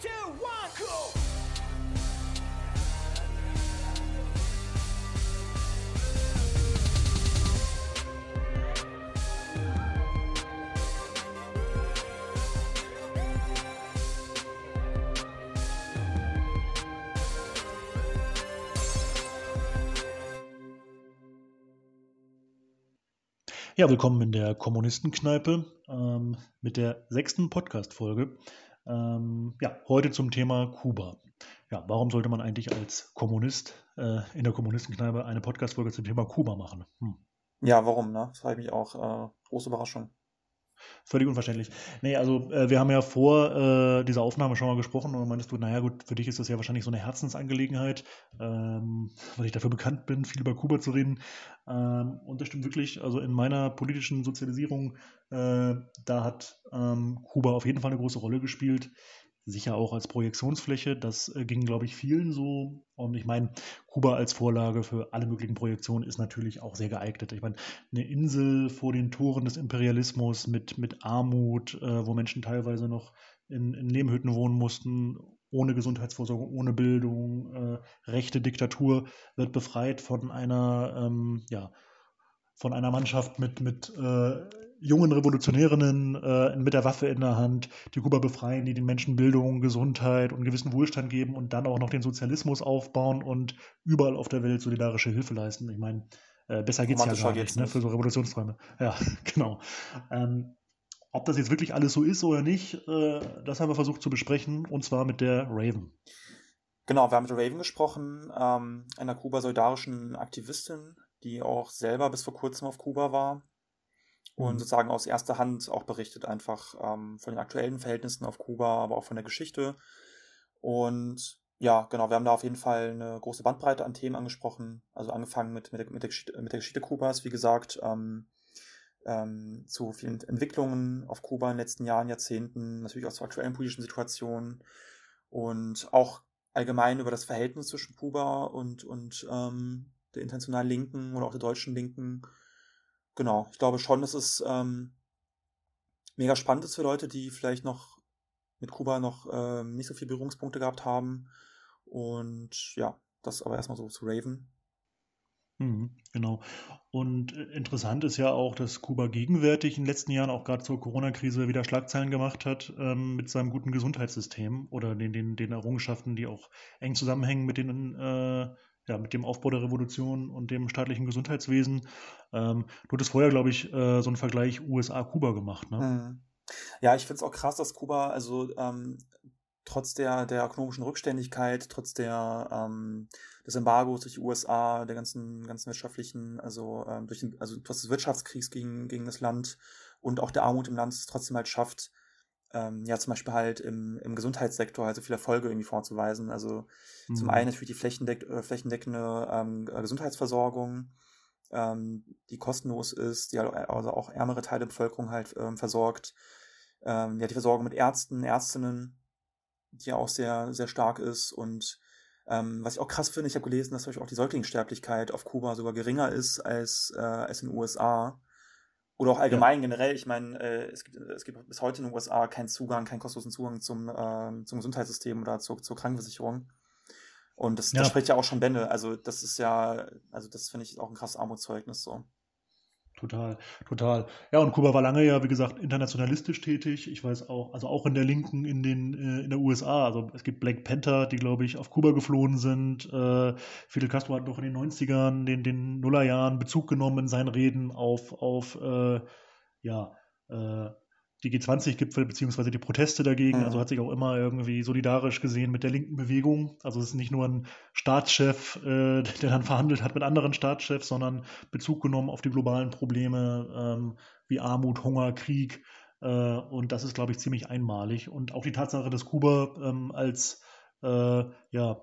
Two, one, cool. Ja, willkommen in der Kommunistenkneipe ähm, mit der sechsten Podcast-Folge. Ähm, ja, heute zum Thema Kuba. Ja, warum sollte man eigentlich als Kommunist äh, in der Kommunistenkneipe eine Podcast-Folge zum Thema Kuba machen? Hm. Ja, warum, ne? Das frage ich mich auch. Äh, große Überraschung. Völlig unverständlich. Nee, also äh, wir haben ja vor äh, dieser Aufnahme schon mal gesprochen und meintest du, naja gut, für dich ist das ja wahrscheinlich so eine Herzensangelegenheit, ähm, weil ich dafür bekannt bin, viel über Kuba zu reden. Ähm, und das stimmt wirklich, also in meiner politischen Sozialisierung, äh, da hat ähm, Kuba auf jeden Fall eine große Rolle gespielt sicher auch als Projektionsfläche. Das äh, ging, glaube ich, vielen so. Und ich meine, Kuba als Vorlage für alle möglichen Projektionen ist natürlich auch sehr geeignet. Ich meine, eine Insel vor den Toren des Imperialismus mit, mit Armut, äh, wo Menschen teilweise noch in, in Lehmhütten wohnen mussten, ohne Gesundheitsvorsorge, ohne Bildung, äh, rechte Diktatur, wird befreit von einer, ähm, ja, von einer Mannschaft mit, mit äh, jungen Revolutionärinnen äh, mit der Waffe in der Hand, die Kuba befreien, die den Menschen Bildung, Gesundheit und gewissen Wohlstand geben und dann auch noch den Sozialismus aufbauen und überall auf der Welt solidarische Hilfe leisten. Ich meine, äh, besser geht es ja gar nicht, ne, für so Revolutionsträume. Ja, genau. Ähm, ob das jetzt wirklich alles so ist oder nicht, äh, das haben wir versucht zu besprechen und zwar mit der Raven. Genau, wir haben mit der Raven gesprochen, ähm, einer kuba-solidarischen Aktivistin, die auch selber bis vor kurzem auf Kuba war und mhm. sozusagen aus erster Hand auch berichtet einfach ähm, von den aktuellen Verhältnissen auf Kuba, aber auch von der Geschichte. Und ja, genau, wir haben da auf jeden Fall eine große Bandbreite an Themen angesprochen. Also angefangen mit, mit, der, mit, der, Geschichte, mit der Geschichte Kubas, wie gesagt, ähm, ähm, zu vielen Entwicklungen auf Kuba in den letzten Jahren, Jahrzehnten, natürlich auch zur aktuellen politischen Situation und auch allgemein über das Verhältnis zwischen Kuba und, und ähm, der internationalen Linken oder auch der deutschen Linken genau, ich glaube schon, dass es ähm, mega spannend ist für Leute, die vielleicht noch mit Kuba noch ähm, nicht so viele Berührungspunkte gehabt haben. Und ja, das aber erstmal so zu Raven. Mhm, genau. Und äh, interessant ist ja auch, dass Kuba gegenwärtig in den letzten Jahren auch gerade zur Corona-Krise wieder Schlagzeilen gemacht hat ähm, mit seinem guten Gesundheitssystem oder den, den, den Errungenschaften, die auch eng zusammenhängen mit den äh, ja, mit dem Aufbau der Revolution und dem staatlichen Gesundheitswesen. Ähm, du hattest vorher, glaube ich, äh, so einen Vergleich USA-Kuba gemacht, ne? Mhm. Ja, ich finde es auch krass, dass Kuba, also ähm, trotz der, der ökonomischen Rückständigkeit, trotz der, ähm, des Embargos durch die USA, der ganzen, ganzen wirtschaftlichen, also, ähm, durch den, also trotz des Wirtschaftskriegs gegen, gegen das Land und auch der Armut im Land es trotzdem halt schafft, ähm, ja zum Beispiel halt im, im Gesundheitssektor halt so viele Erfolge irgendwie vorzuweisen. Also mhm. zum einen natürlich die flächendeck äh, flächendeckende ähm, äh, Gesundheitsversorgung, ähm, die kostenlos ist, die also auch ärmere Teile der Bevölkerung halt ähm, versorgt. Ähm, ja, die Versorgung mit Ärzten, Ärztinnen, die ja auch sehr, sehr stark ist und ähm, was ich auch krass finde, ich habe gelesen, dass natürlich auch die Säuglingssterblichkeit auf Kuba sogar geringer ist als, äh, als in den USA. Oder auch allgemein ja. generell, ich meine, äh, es, gibt, es gibt bis heute in den USA keinen Zugang, keinen kostenlosen Zugang zum, äh, zum Gesundheitssystem oder zur, zur Krankenversicherung. Und das, ja. das spricht ja auch schon Bände. Also, das ist ja, also das finde ich auch ein krasses Armutszeugnis so. Total, total. Ja, und Kuba war lange ja, wie gesagt, internationalistisch tätig. Ich weiß auch, also auch in der Linken in den äh, in der USA. Also es gibt Black Panther, die, glaube ich, auf Kuba geflohen sind. Äh, Fidel Castro hat noch in den 90ern, den, den Nullerjahren Bezug genommen in seinen Reden auf, auf äh, ja, äh, die G20-Gipfel beziehungsweise die Proteste dagegen. Mhm. Also hat sich auch immer irgendwie solidarisch gesehen mit der linken Bewegung. Also es ist nicht nur ein Staatschef, äh, der dann verhandelt hat mit anderen Staatschefs, sondern Bezug genommen auf die globalen Probleme ähm, wie Armut, Hunger, Krieg. Äh, und das ist, glaube ich, ziemlich einmalig. Und auch die Tatsache, dass Kuba ähm, als äh, ja,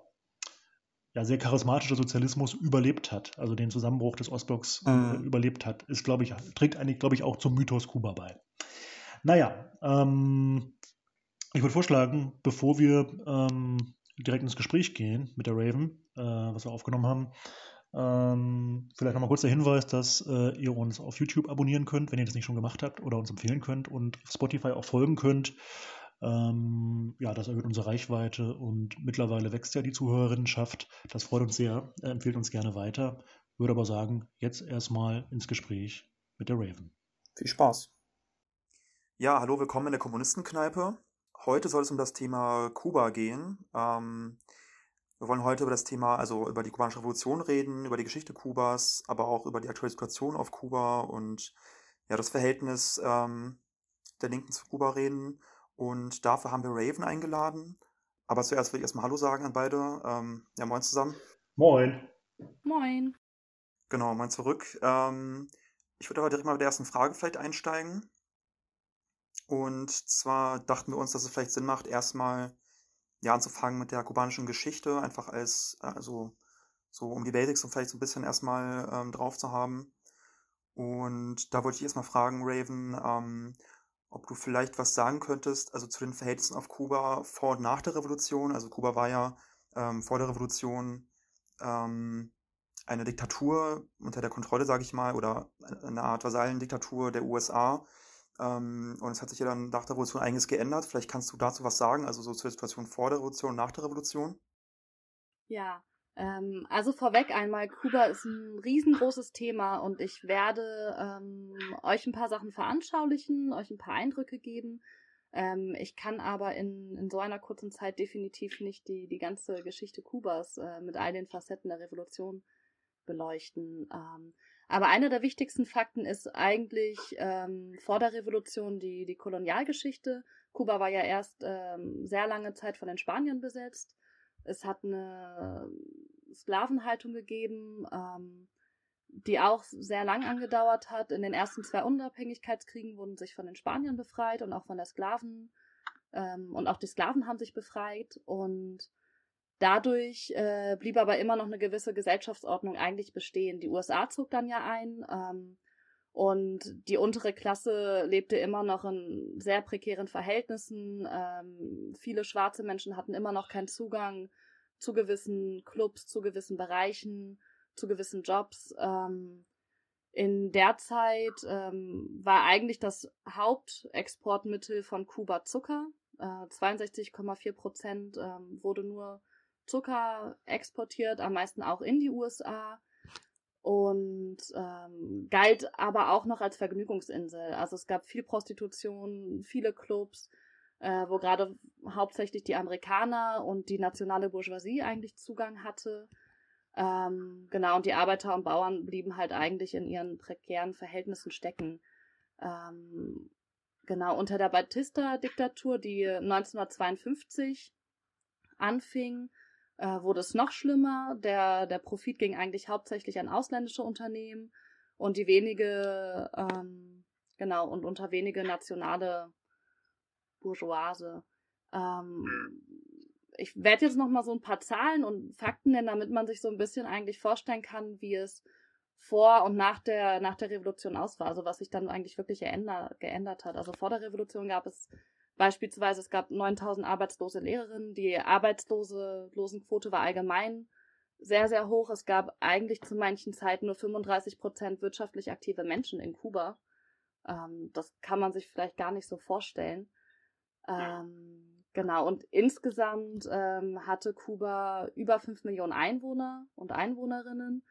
ja, sehr charismatischer Sozialismus überlebt hat, also den Zusammenbruch des Ostblocks äh, mhm. überlebt hat, ist, glaube ich, trägt eigentlich, glaube ich, auch zum Mythos Kuba bei. Naja, ähm, ich würde vorschlagen, bevor wir ähm, direkt ins Gespräch gehen mit der Raven, äh, was wir aufgenommen haben, ähm, vielleicht nochmal kurz der Hinweis, dass äh, ihr uns auf YouTube abonnieren könnt, wenn ihr das nicht schon gemacht habt, oder uns empfehlen könnt und auf Spotify auch folgen könnt. Ähm, ja, das erhöht unsere Reichweite und mittlerweile wächst ja die Zuhörerinnenschaft. Das freut uns sehr, äh, empfiehlt uns gerne weiter. Würde aber sagen, jetzt erstmal ins Gespräch mit der Raven. Viel Spaß. Ja, hallo, willkommen in der Kommunistenkneipe. Heute soll es um das Thema Kuba gehen. Ähm, wir wollen heute über das Thema, also über die kubanische Revolution reden, über die Geschichte Kubas, aber auch über die aktuelle Situation auf Kuba und ja, das Verhältnis ähm, der Linken zu Kuba reden. Und dafür haben wir Raven eingeladen. Aber zuerst will ich erstmal Hallo sagen an beide. Ähm, ja, moin zusammen. Moin. Moin. Genau, moin zurück. Ähm, ich würde aber direkt mal mit der ersten Frage vielleicht einsteigen. Und zwar dachten wir uns, dass es vielleicht Sinn macht, erstmal ja, anzufangen mit der kubanischen Geschichte, einfach als, also so um die Basics und vielleicht so ein bisschen erstmal ähm, drauf zu haben. Und da wollte ich erstmal fragen, Raven, ähm, ob du vielleicht was sagen könntest, also zu den Verhältnissen auf Kuba vor und nach der Revolution. Also Kuba war ja ähm, vor der Revolution ähm, eine Diktatur unter der Kontrolle, sage ich mal, oder eine Art Vasallendiktatur der USA. Ähm, und es hat sich ja dann nach der Revolution einiges geändert. Vielleicht kannst du dazu was sagen, also so zur Situation vor der Revolution nach der Revolution? Ja, ähm, also vorweg einmal, Kuba ist ein riesengroßes Thema und ich werde ähm, euch ein paar Sachen veranschaulichen, euch ein paar Eindrücke geben. Ähm, ich kann aber in, in so einer kurzen Zeit definitiv nicht die, die ganze Geschichte Kubas äh, mit all den Facetten der Revolution beleuchten. Aber einer der wichtigsten Fakten ist eigentlich ähm, vor der Revolution die, die Kolonialgeschichte. Kuba war ja erst ähm, sehr lange Zeit von den Spaniern besetzt. Es hat eine Sklavenhaltung gegeben, ähm, die auch sehr lang angedauert hat. In den ersten zwei Unabhängigkeitskriegen wurden sich von den Spaniern befreit und auch von der Sklaven. Ähm, und auch die Sklaven haben sich befreit. Und dadurch äh, blieb aber immer noch eine gewisse Gesellschaftsordnung eigentlich bestehen. Die USA zog dann ja ein. Ähm, und die untere Klasse lebte immer noch in sehr prekären Verhältnissen. Ähm, viele schwarze Menschen hatten immer noch keinen Zugang zu gewissen Clubs, zu gewissen Bereichen, zu gewissen Jobs. Ähm, in der Zeit ähm, war eigentlich das Hauptexportmittel von Kuba Zucker. Äh, 62,4 Prozent ähm, wurde nur Zucker exportiert, am meisten auch in die USA und ähm, galt aber auch noch als Vergnügungsinsel. Also es gab viel Prostitution, viele Clubs, äh, wo gerade hauptsächlich die Amerikaner und die nationale Bourgeoisie eigentlich Zugang hatte. Ähm, genau, und die Arbeiter und Bauern blieben halt eigentlich in ihren prekären Verhältnissen stecken. Ähm, genau, unter der Batista-Diktatur, die 1952 anfing, äh, wurde es noch schlimmer. Der, der Profit ging eigentlich hauptsächlich an ausländische Unternehmen und die wenige, ähm, genau, und unter wenige nationale Bourgeoise. Ähm, ich werde jetzt noch mal so ein paar Zahlen und Fakten nennen, damit man sich so ein bisschen eigentlich vorstellen kann, wie es vor und nach der, nach der Revolution aus war, also was sich dann eigentlich wirklich geändert, geändert hat. Also vor der Revolution gab es Beispielsweise, es gab 9000 arbeitslose Lehrerinnen. Die Arbeitslosenquote war allgemein sehr, sehr hoch. Es gab eigentlich zu manchen Zeiten nur 35 Prozent wirtschaftlich aktive Menschen in Kuba. Ähm, das kann man sich vielleicht gar nicht so vorstellen. Ähm, genau, und insgesamt ähm, hatte Kuba über 5 Millionen Einwohner und Einwohnerinnen,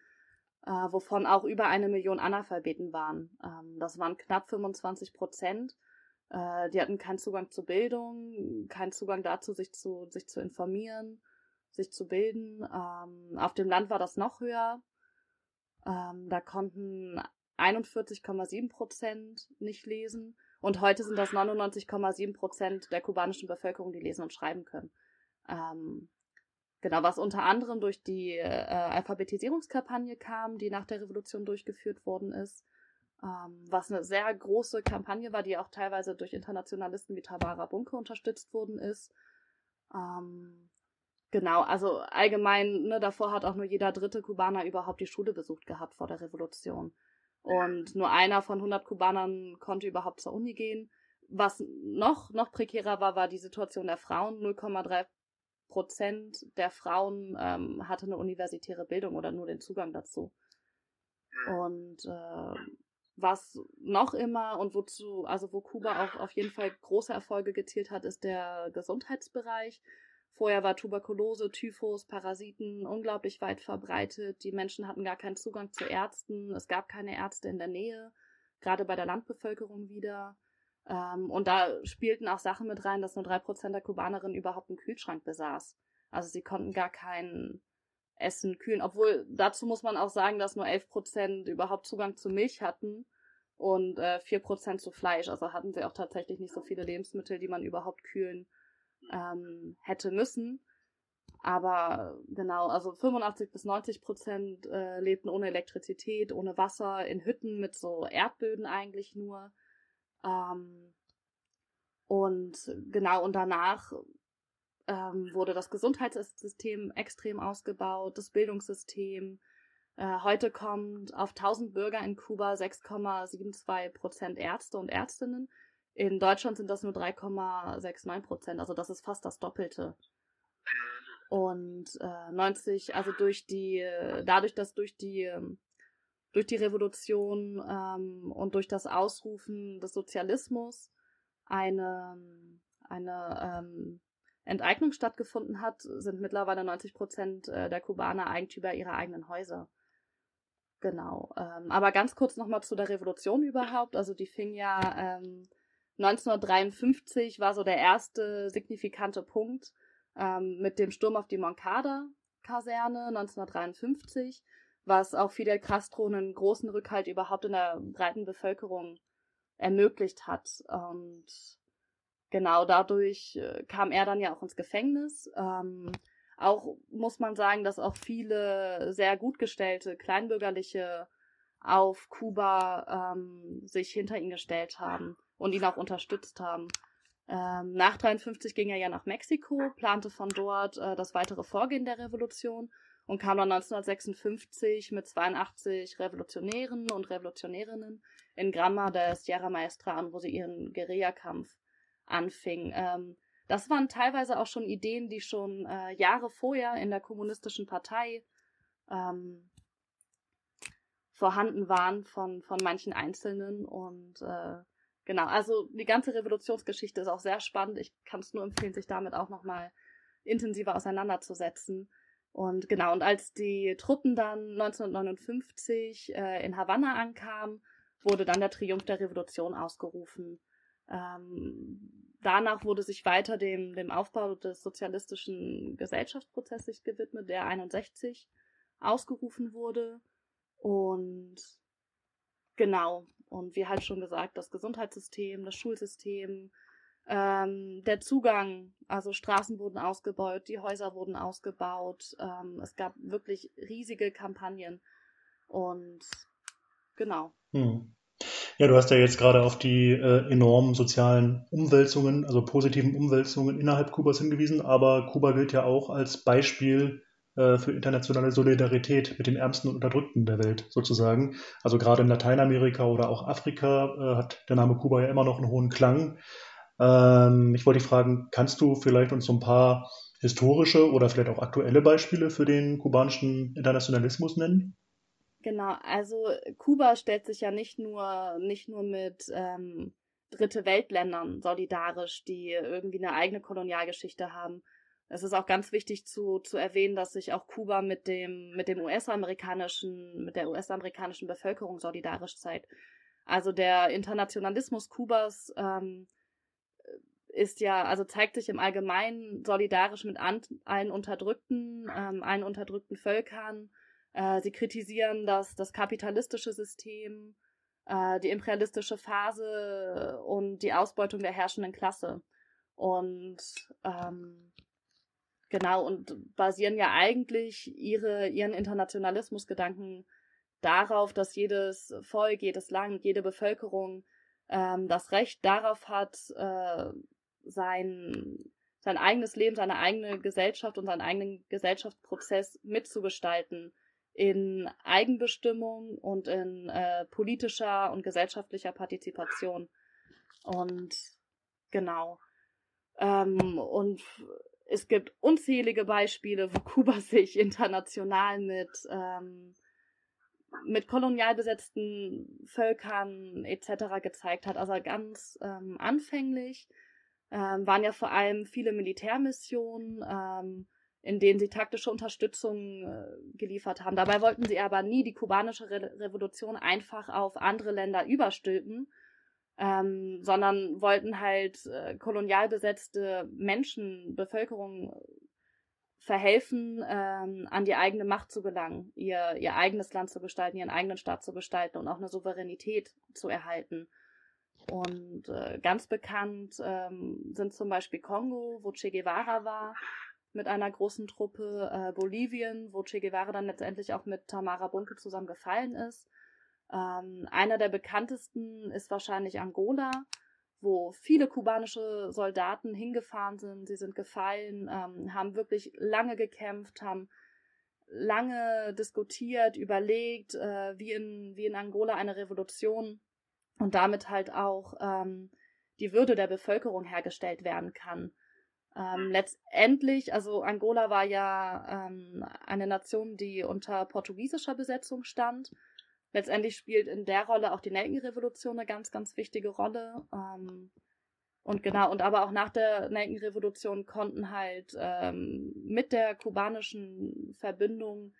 äh, wovon auch über eine Million Analphabeten waren. Ähm, das waren knapp 25 Prozent. Äh, die hatten keinen Zugang zur Bildung, keinen Zugang dazu, sich zu, sich zu informieren, sich zu bilden. Ähm, auf dem Land war das noch höher. Ähm, da konnten 41,7 Prozent nicht lesen. Und heute sind das 99,7 Prozent der kubanischen Bevölkerung, die lesen und schreiben können. Ähm, genau, was unter anderem durch die äh, Alphabetisierungskampagne kam, die nach der Revolution durchgeführt worden ist ähm, was eine sehr große Kampagne war, die auch teilweise durch Internationalisten wie Tabara Bunke unterstützt worden ist. Ähm, genau, also allgemein, ne, davor hat auch nur jeder dritte Kubaner überhaupt die Schule besucht gehabt vor der Revolution. Und nur einer von 100 Kubanern konnte überhaupt zur Uni gehen. Was noch, noch prekärer war, war die Situation der Frauen. 0,3 Prozent der Frauen ähm, hatte eine universitäre Bildung oder nur den Zugang dazu. Und äh, was noch immer und wozu, also wo Kuba auch auf jeden Fall große Erfolge gezielt hat, ist der Gesundheitsbereich. Vorher war Tuberkulose, Typhus, Parasiten unglaublich weit verbreitet. Die Menschen hatten gar keinen Zugang zu Ärzten. Es gab keine Ärzte in der Nähe, gerade bei der Landbevölkerung wieder. Ähm, und da spielten auch Sachen mit rein, dass nur drei Prozent der Kubanerinnen überhaupt einen Kühlschrank besaß. Also sie konnten gar kein Essen kühlen. Obwohl, dazu muss man auch sagen, dass nur elf Prozent überhaupt Zugang zu Milch hatten und äh, vier Prozent zu Fleisch. Also hatten sie auch tatsächlich nicht so viele Lebensmittel, die man überhaupt kühlen ähm, hätte müssen. Aber genau, also 85 bis 90 Prozent äh, lebten ohne Elektrizität, ohne Wasser, in Hütten mit so Erdböden eigentlich nur. Ähm, und genau, und danach ähm, wurde das Gesundheitssystem extrem ausgebaut, das Bildungssystem. Äh, heute kommt auf 1000 Bürger in Kuba 6,72 Prozent Ärzte und Ärztinnen. In Deutschland sind das nur 3,69 Prozent, also das ist fast das Doppelte. Und äh, 90, also durch die, dadurch, dass durch die ähm, durch die Revolution ähm, und durch das Ausrufen des Sozialismus eine, eine ähm, Enteignung stattgefunden hat, sind mittlerweile 90 Prozent äh, der Kubaner Eigentümer ihrer eigenen Häuser. Genau. Ähm, aber ganz kurz nochmal zu der Revolution überhaupt. Also die fing ja ähm, 1953 war so der erste signifikante Punkt ähm, mit dem Sturm auf die Moncada-Kaserne 1953 was auch Fidel Castro einen großen Rückhalt überhaupt in der breiten Bevölkerung ermöglicht hat. Und genau dadurch äh, kam er dann ja auch ins Gefängnis. Ähm, auch muss man sagen, dass auch viele sehr gut gestellte Kleinbürgerliche auf Kuba ähm, sich hinter ihn gestellt haben und ihn auch unterstützt haben. Ähm, nach 53 ging er ja nach Mexiko, plante von dort äh, das weitere Vorgehen der Revolution und kam dann 1956 mit 82 Revolutionären und Revolutionärinnen in Gramma der Sierra Maestra an, wo sie ihren Guerillakampf anfing. Ähm, das waren teilweise auch schon Ideen, die schon äh, Jahre vorher in der kommunistischen Partei ähm, vorhanden waren von, von manchen Einzelnen. Und äh, genau, also die ganze Revolutionsgeschichte ist auch sehr spannend. Ich kann es nur empfehlen, sich damit auch nochmal intensiver auseinanderzusetzen. Und genau, und als die Truppen dann 1959 äh, in Havanna ankamen, wurde dann der Triumph der Revolution ausgerufen. Ähm, danach wurde sich weiter dem, dem Aufbau des sozialistischen Gesellschaftsprozesses gewidmet, der 61 ausgerufen wurde. Und genau, und wie halt schon gesagt, das Gesundheitssystem, das Schulsystem, ähm, der Zugang, also Straßen wurden ausgebaut, die Häuser wurden ausgebaut. Ähm, es gab wirklich riesige Kampagnen. Und genau. Hm. Ja, du hast ja jetzt gerade auf die äh, enormen sozialen Umwälzungen, also positiven Umwälzungen innerhalb Kubas hingewiesen, aber Kuba gilt ja auch als Beispiel äh, für internationale Solidarität mit den Ärmsten und Unterdrückten der Welt sozusagen. Also gerade in Lateinamerika oder auch Afrika äh, hat der Name Kuba ja immer noch einen hohen Klang. Ähm, ich wollte dich fragen, kannst du vielleicht uns so ein paar historische oder vielleicht auch aktuelle Beispiele für den kubanischen Internationalismus nennen? Genau, also Kuba stellt sich ja nicht nur, nicht nur mit ähm, Dritte Weltländern solidarisch, die irgendwie eine eigene Kolonialgeschichte haben. Es ist auch ganz wichtig zu, zu erwähnen, dass sich auch Kuba mit dem, mit dem US-amerikanischen, mit der US-amerikanischen Bevölkerung solidarisch zeigt. Also der Internationalismus Kubas ähm, ist ja, also zeigt sich im Allgemeinen solidarisch mit an, allen unterdrückten, ähm, allen unterdrückten Völkern. Äh, sie kritisieren das, das kapitalistische System, äh, die imperialistische Phase und die Ausbeutung der herrschenden Klasse. Und ähm, genau, und basieren ja eigentlich ihre, ihren Internationalismusgedanken darauf, dass jedes Volk, jedes Land, jede Bevölkerung ähm, das Recht darauf hat, äh, sein, sein eigenes Leben, seine eigene Gesellschaft und seinen eigenen Gesellschaftsprozess mitzugestalten in Eigenbestimmung und in äh, politischer und gesellschaftlicher Partizipation. Und genau. Ähm, und es gibt unzählige Beispiele, wo Kuba sich international mit, ähm, mit kolonial besetzten Völkern etc. gezeigt hat. Also ganz ähm, anfänglich ähm, waren ja vor allem viele Militärmissionen, ähm, in denen sie taktische Unterstützung äh, geliefert haben. Dabei wollten sie aber nie die kubanische Re Revolution einfach auf andere Länder überstülpen, ähm, sondern wollten halt äh, kolonial besetzte Menschen, Bevölkerung verhelfen, ähm, an die eigene Macht zu gelangen, ihr, ihr eigenes Land zu gestalten, ihren eigenen Staat zu gestalten und auch eine Souveränität zu erhalten. Und äh, ganz bekannt ähm, sind zum Beispiel Kongo, wo Che Guevara war, mit einer großen Truppe, äh, Bolivien, wo Che Guevara dann letztendlich auch mit Tamara Bunke zusammen gefallen ist. Ähm, einer der bekanntesten ist wahrscheinlich Angola, wo viele kubanische Soldaten hingefahren sind. Sie sind gefallen, ähm, haben wirklich lange gekämpft, haben lange diskutiert, überlegt, äh, wie, in, wie in Angola eine Revolution und damit halt auch ähm, die Würde der Bevölkerung hergestellt werden kann. Ähm, letztendlich, also Angola war ja ähm, eine Nation, die unter portugiesischer Besetzung stand. Letztendlich spielt in der Rolle auch die Nelkenrevolution eine ganz, ganz wichtige Rolle. Ähm, und genau, und aber auch nach der Nelkenrevolution konnten halt ähm, mit der kubanischen Verbindung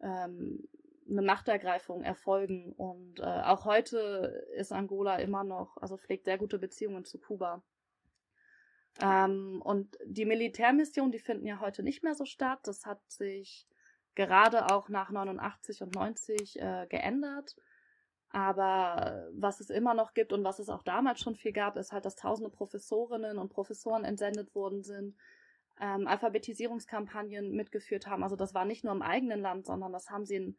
ähm, eine Machtergreifung erfolgen. Und äh, auch heute ist Angola immer noch, also pflegt sehr gute Beziehungen zu Kuba. Ähm, und die Militärmissionen, die finden ja heute nicht mehr so statt. Das hat sich gerade auch nach 89 und 90 äh, geändert. Aber was es immer noch gibt und was es auch damals schon viel gab, ist halt, dass tausende Professorinnen und Professoren entsendet worden sind, ähm, Alphabetisierungskampagnen mitgeführt haben. Also das war nicht nur im eigenen Land, sondern das haben sie in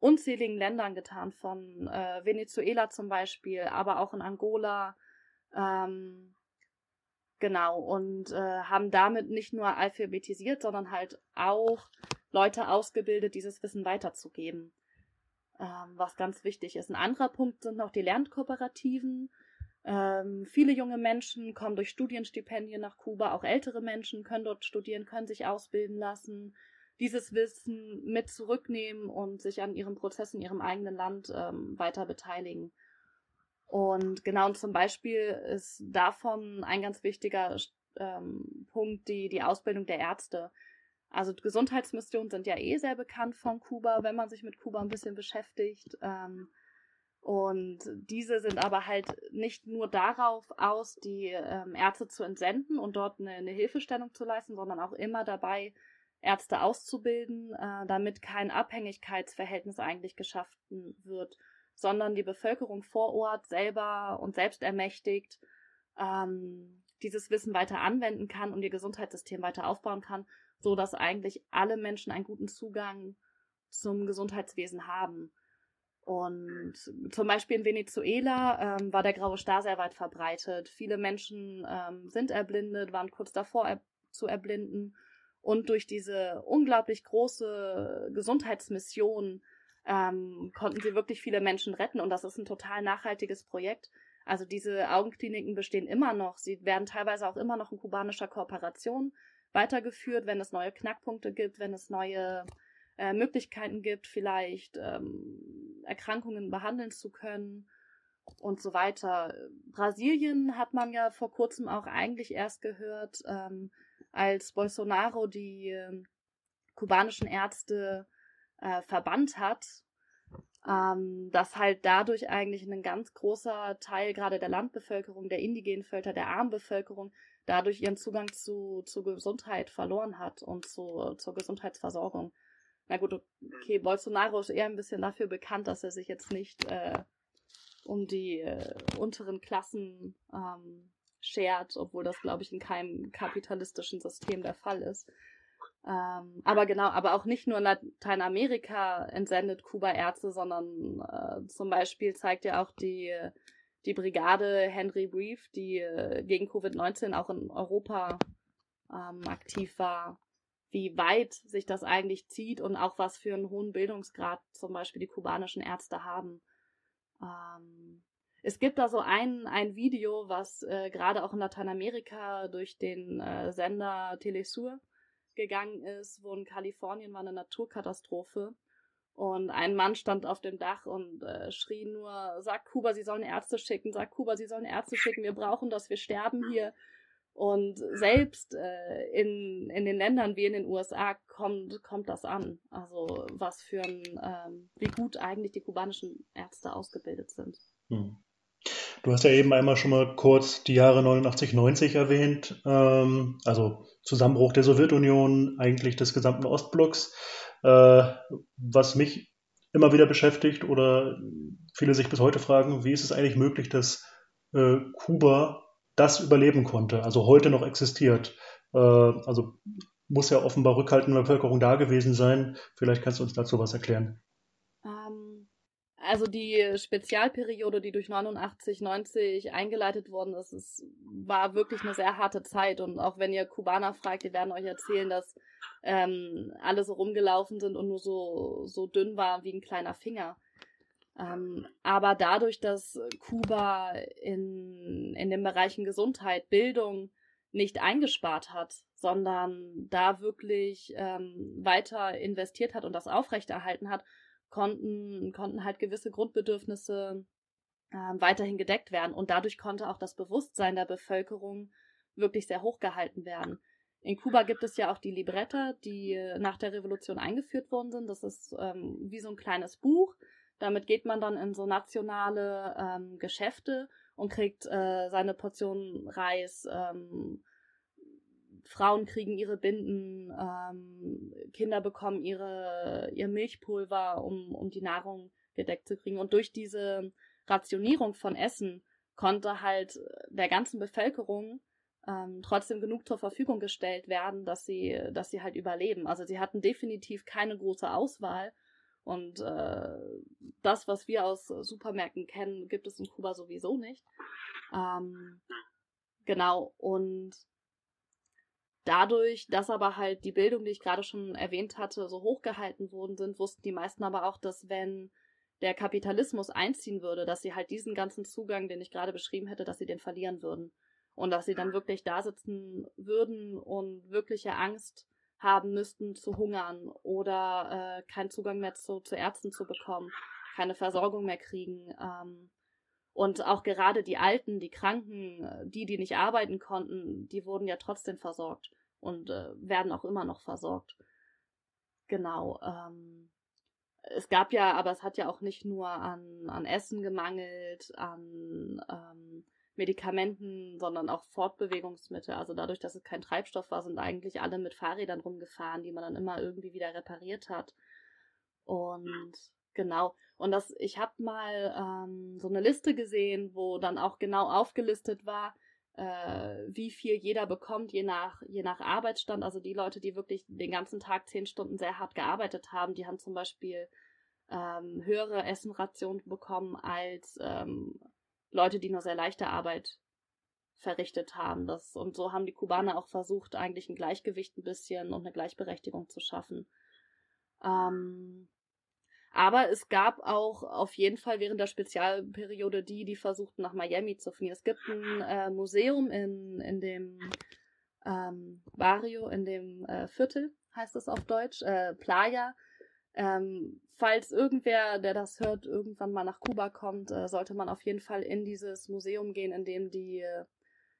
unzähligen Ländern getan, von äh, Venezuela zum Beispiel, aber auch in Angola. Ähm, genau, und äh, haben damit nicht nur alphabetisiert, sondern halt auch Leute ausgebildet, dieses Wissen weiterzugeben. Ähm, was ganz wichtig ist. Ein anderer Punkt sind noch die Lernkooperativen. Ähm, viele junge Menschen kommen durch Studienstipendien nach Kuba, auch ältere Menschen können dort studieren, können sich ausbilden lassen, dieses Wissen mit zurücknehmen und sich an ihrem Prozess in ihrem eigenen Land ähm, weiter beteiligen. Und genau und zum Beispiel ist davon ein ganz wichtiger ähm, Punkt die, die Ausbildung der Ärzte. Also Gesundheitsmissionen sind ja eh sehr bekannt von Kuba, wenn man sich mit Kuba ein bisschen beschäftigt. Ähm, und diese sind aber halt nicht nur darauf aus, die ähm, Ärzte zu entsenden und dort eine, eine Hilfestellung zu leisten, sondern auch immer dabei, Ärzte auszubilden, äh, damit kein Abhängigkeitsverhältnis eigentlich geschaffen wird, sondern die Bevölkerung vor Ort selber und selbst ermächtigt ähm, dieses Wissen weiter anwenden kann und ihr Gesundheitssystem weiter aufbauen kann, so dass eigentlich alle Menschen einen guten Zugang zum Gesundheitswesen haben. Und zum Beispiel in Venezuela ähm, war der graue Star sehr weit verbreitet. Viele Menschen ähm, sind erblindet, waren kurz davor er zu erblinden. Und durch diese unglaublich große Gesundheitsmission ähm, konnten sie wirklich viele Menschen retten. Und das ist ein total nachhaltiges Projekt. Also diese Augenkliniken bestehen immer noch. Sie werden teilweise auch immer noch in kubanischer Kooperation weitergeführt, wenn es neue Knackpunkte gibt, wenn es neue äh, Möglichkeiten gibt, vielleicht ähm, Erkrankungen behandeln zu können und so weiter. Brasilien hat man ja vor kurzem auch eigentlich erst gehört, ähm, als Bolsonaro die äh, kubanischen Ärzte äh, verbannt hat, ähm, dass halt dadurch eigentlich ein ganz großer Teil gerade der Landbevölkerung, der indigenen Völker, der armen Bevölkerung dadurch ihren Zugang zu, zur Gesundheit verloren hat und zu, zur Gesundheitsversorgung. Na gut, okay, Bolsonaro ist eher ein bisschen dafür bekannt, dass er sich jetzt nicht äh, um die äh, unteren Klassen ähm, schert, obwohl das, glaube ich, in keinem kapitalistischen System der Fall ist. Ähm, aber genau, aber auch nicht nur in Lateinamerika entsendet Kuba Ärzte, sondern äh, zum Beispiel zeigt ja auch die, die Brigade Henry Brief, die äh, gegen Covid-19 auch in Europa ähm, aktiv war, wie weit sich das eigentlich zieht und auch was für einen hohen Bildungsgrad zum Beispiel die kubanischen Ärzte haben. Ähm, es gibt da so ein, ein Video, was äh, gerade auch in Lateinamerika durch den äh, Sender Telesur gegangen ist, wo in Kalifornien war eine Naturkatastrophe Und ein Mann stand auf dem Dach und äh, schrie nur, sag Kuba, sie sollen Ärzte schicken, sag Kuba, sie sollen Ärzte schicken, wir brauchen das, wir sterben hier. Und selbst äh, in, in den Ländern wie in den USA kommt, kommt das an. Also was für ein, ähm, wie gut eigentlich die kubanischen Ärzte ausgebildet sind. Hm. Du hast ja eben einmal schon mal kurz die Jahre 89, 90 erwähnt, ähm, also Zusammenbruch der Sowjetunion, eigentlich des gesamten Ostblocks. Äh, was mich immer wieder beschäftigt oder viele sich bis heute fragen, wie ist es eigentlich möglich, dass äh, Kuba das überleben konnte, also heute noch existiert. Äh, also muss ja offenbar rückhaltende Bevölkerung da gewesen sein. Vielleicht kannst du uns dazu was erklären. Also die Spezialperiode, die durch 89, 90 eingeleitet worden ist, es war wirklich eine sehr harte Zeit. Und auch wenn ihr Kubaner fragt, die werden euch erzählen, dass ähm, alle so rumgelaufen sind und nur so, so dünn war wie ein kleiner Finger. Ähm, aber dadurch, dass Kuba in, in den Bereichen Gesundheit, Bildung nicht eingespart hat, sondern da wirklich ähm, weiter investiert hat und das aufrechterhalten hat, konnten, konnten halt gewisse Grundbedürfnisse äh, weiterhin gedeckt werden. Und dadurch konnte auch das Bewusstsein der Bevölkerung wirklich sehr hoch gehalten werden. In Kuba gibt es ja auch die Libretta, die nach der Revolution eingeführt worden sind. Das ist ähm, wie so ein kleines Buch, damit geht man dann in so nationale ähm, Geschäfte und kriegt äh, seine Portion Reis. Ähm, Frauen kriegen ihre Binden, ähm, Kinder bekommen ihre, ihr Milchpulver, um, um die Nahrung gedeckt zu kriegen. Und durch diese Rationierung von Essen konnte halt der ganzen Bevölkerung ähm, trotzdem genug zur Verfügung gestellt werden, dass sie, dass sie halt überleben. Also sie hatten definitiv keine große Auswahl und äh, das, was wir aus Supermärkten kennen, gibt es in Kuba sowieso nicht. Ähm, genau, und dadurch, dass aber halt die Bildung, die ich gerade schon erwähnt hatte, so hochgehalten worden sind, wussten die meisten aber auch, dass wenn der Kapitalismus einziehen würde, dass sie halt diesen ganzen Zugang, den ich gerade beschrieben hätte, dass sie den verlieren würden. Und dass sie dann wirklich da sitzen würden und wirkliche Angst haben müssten zu hungern oder äh, keinen Zugang mehr zu, zu Ärzten zu bekommen, keine Versorgung mehr kriegen. Ähm, und auch gerade die Alten, die Kranken, äh, die, die nicht arbeiten konnten, die wurden ja trotzdem versorgt und äh, werden auch immer noch versorgt. Genau. Ähm, es gab ja, aber es hat ja auch nicht nur an, an Essen gemangelt, an ähm, Medikamenten, sondern auch Fortbewegungsmittel. Also dadurch, dass es kein Treibstoff war, sind eigentlich alle mit Fahrrädern rumgefahren, die man dann immer irgendwie wieder repariert hat. Und genau. Und das, ich habe mal ähm, so eine Liste gesehen, wo dann auch genau aufgelistet war, äh, wie viel jeder bekommt, je nach, je nach Arbeitsstand. Also die Leute, die wirklich den ganzen Tag zehn Stunden sehr hart gearbeitet haben, die haben zum Beispiel ähm, höhere Essenrationen bekommen als ähm, Leute, die nur sehr leichte Arbeit verrichtet haben. Das, und so haben die Kubaner auch versucht, eigentlich ein Gleichgewicht ein bisschen und eine Gleichberechtigung zu schaffen. Ähm, aber es gab auch auf jeden Fall während der Spezialperiode die, die versuchten, nach Miami zu fliehen. Es gibt ein äh, Museum in, in dem ähm, Barrio, in dem äh, Viertel, heißt es auf Deutsch, äh, Playa, ähm, falls irgendwer, der das hört, irgendwann mal nach Kuba kommt, äh, sollte man auf jeden Fall in dieses Museum gehen, in dem die äh,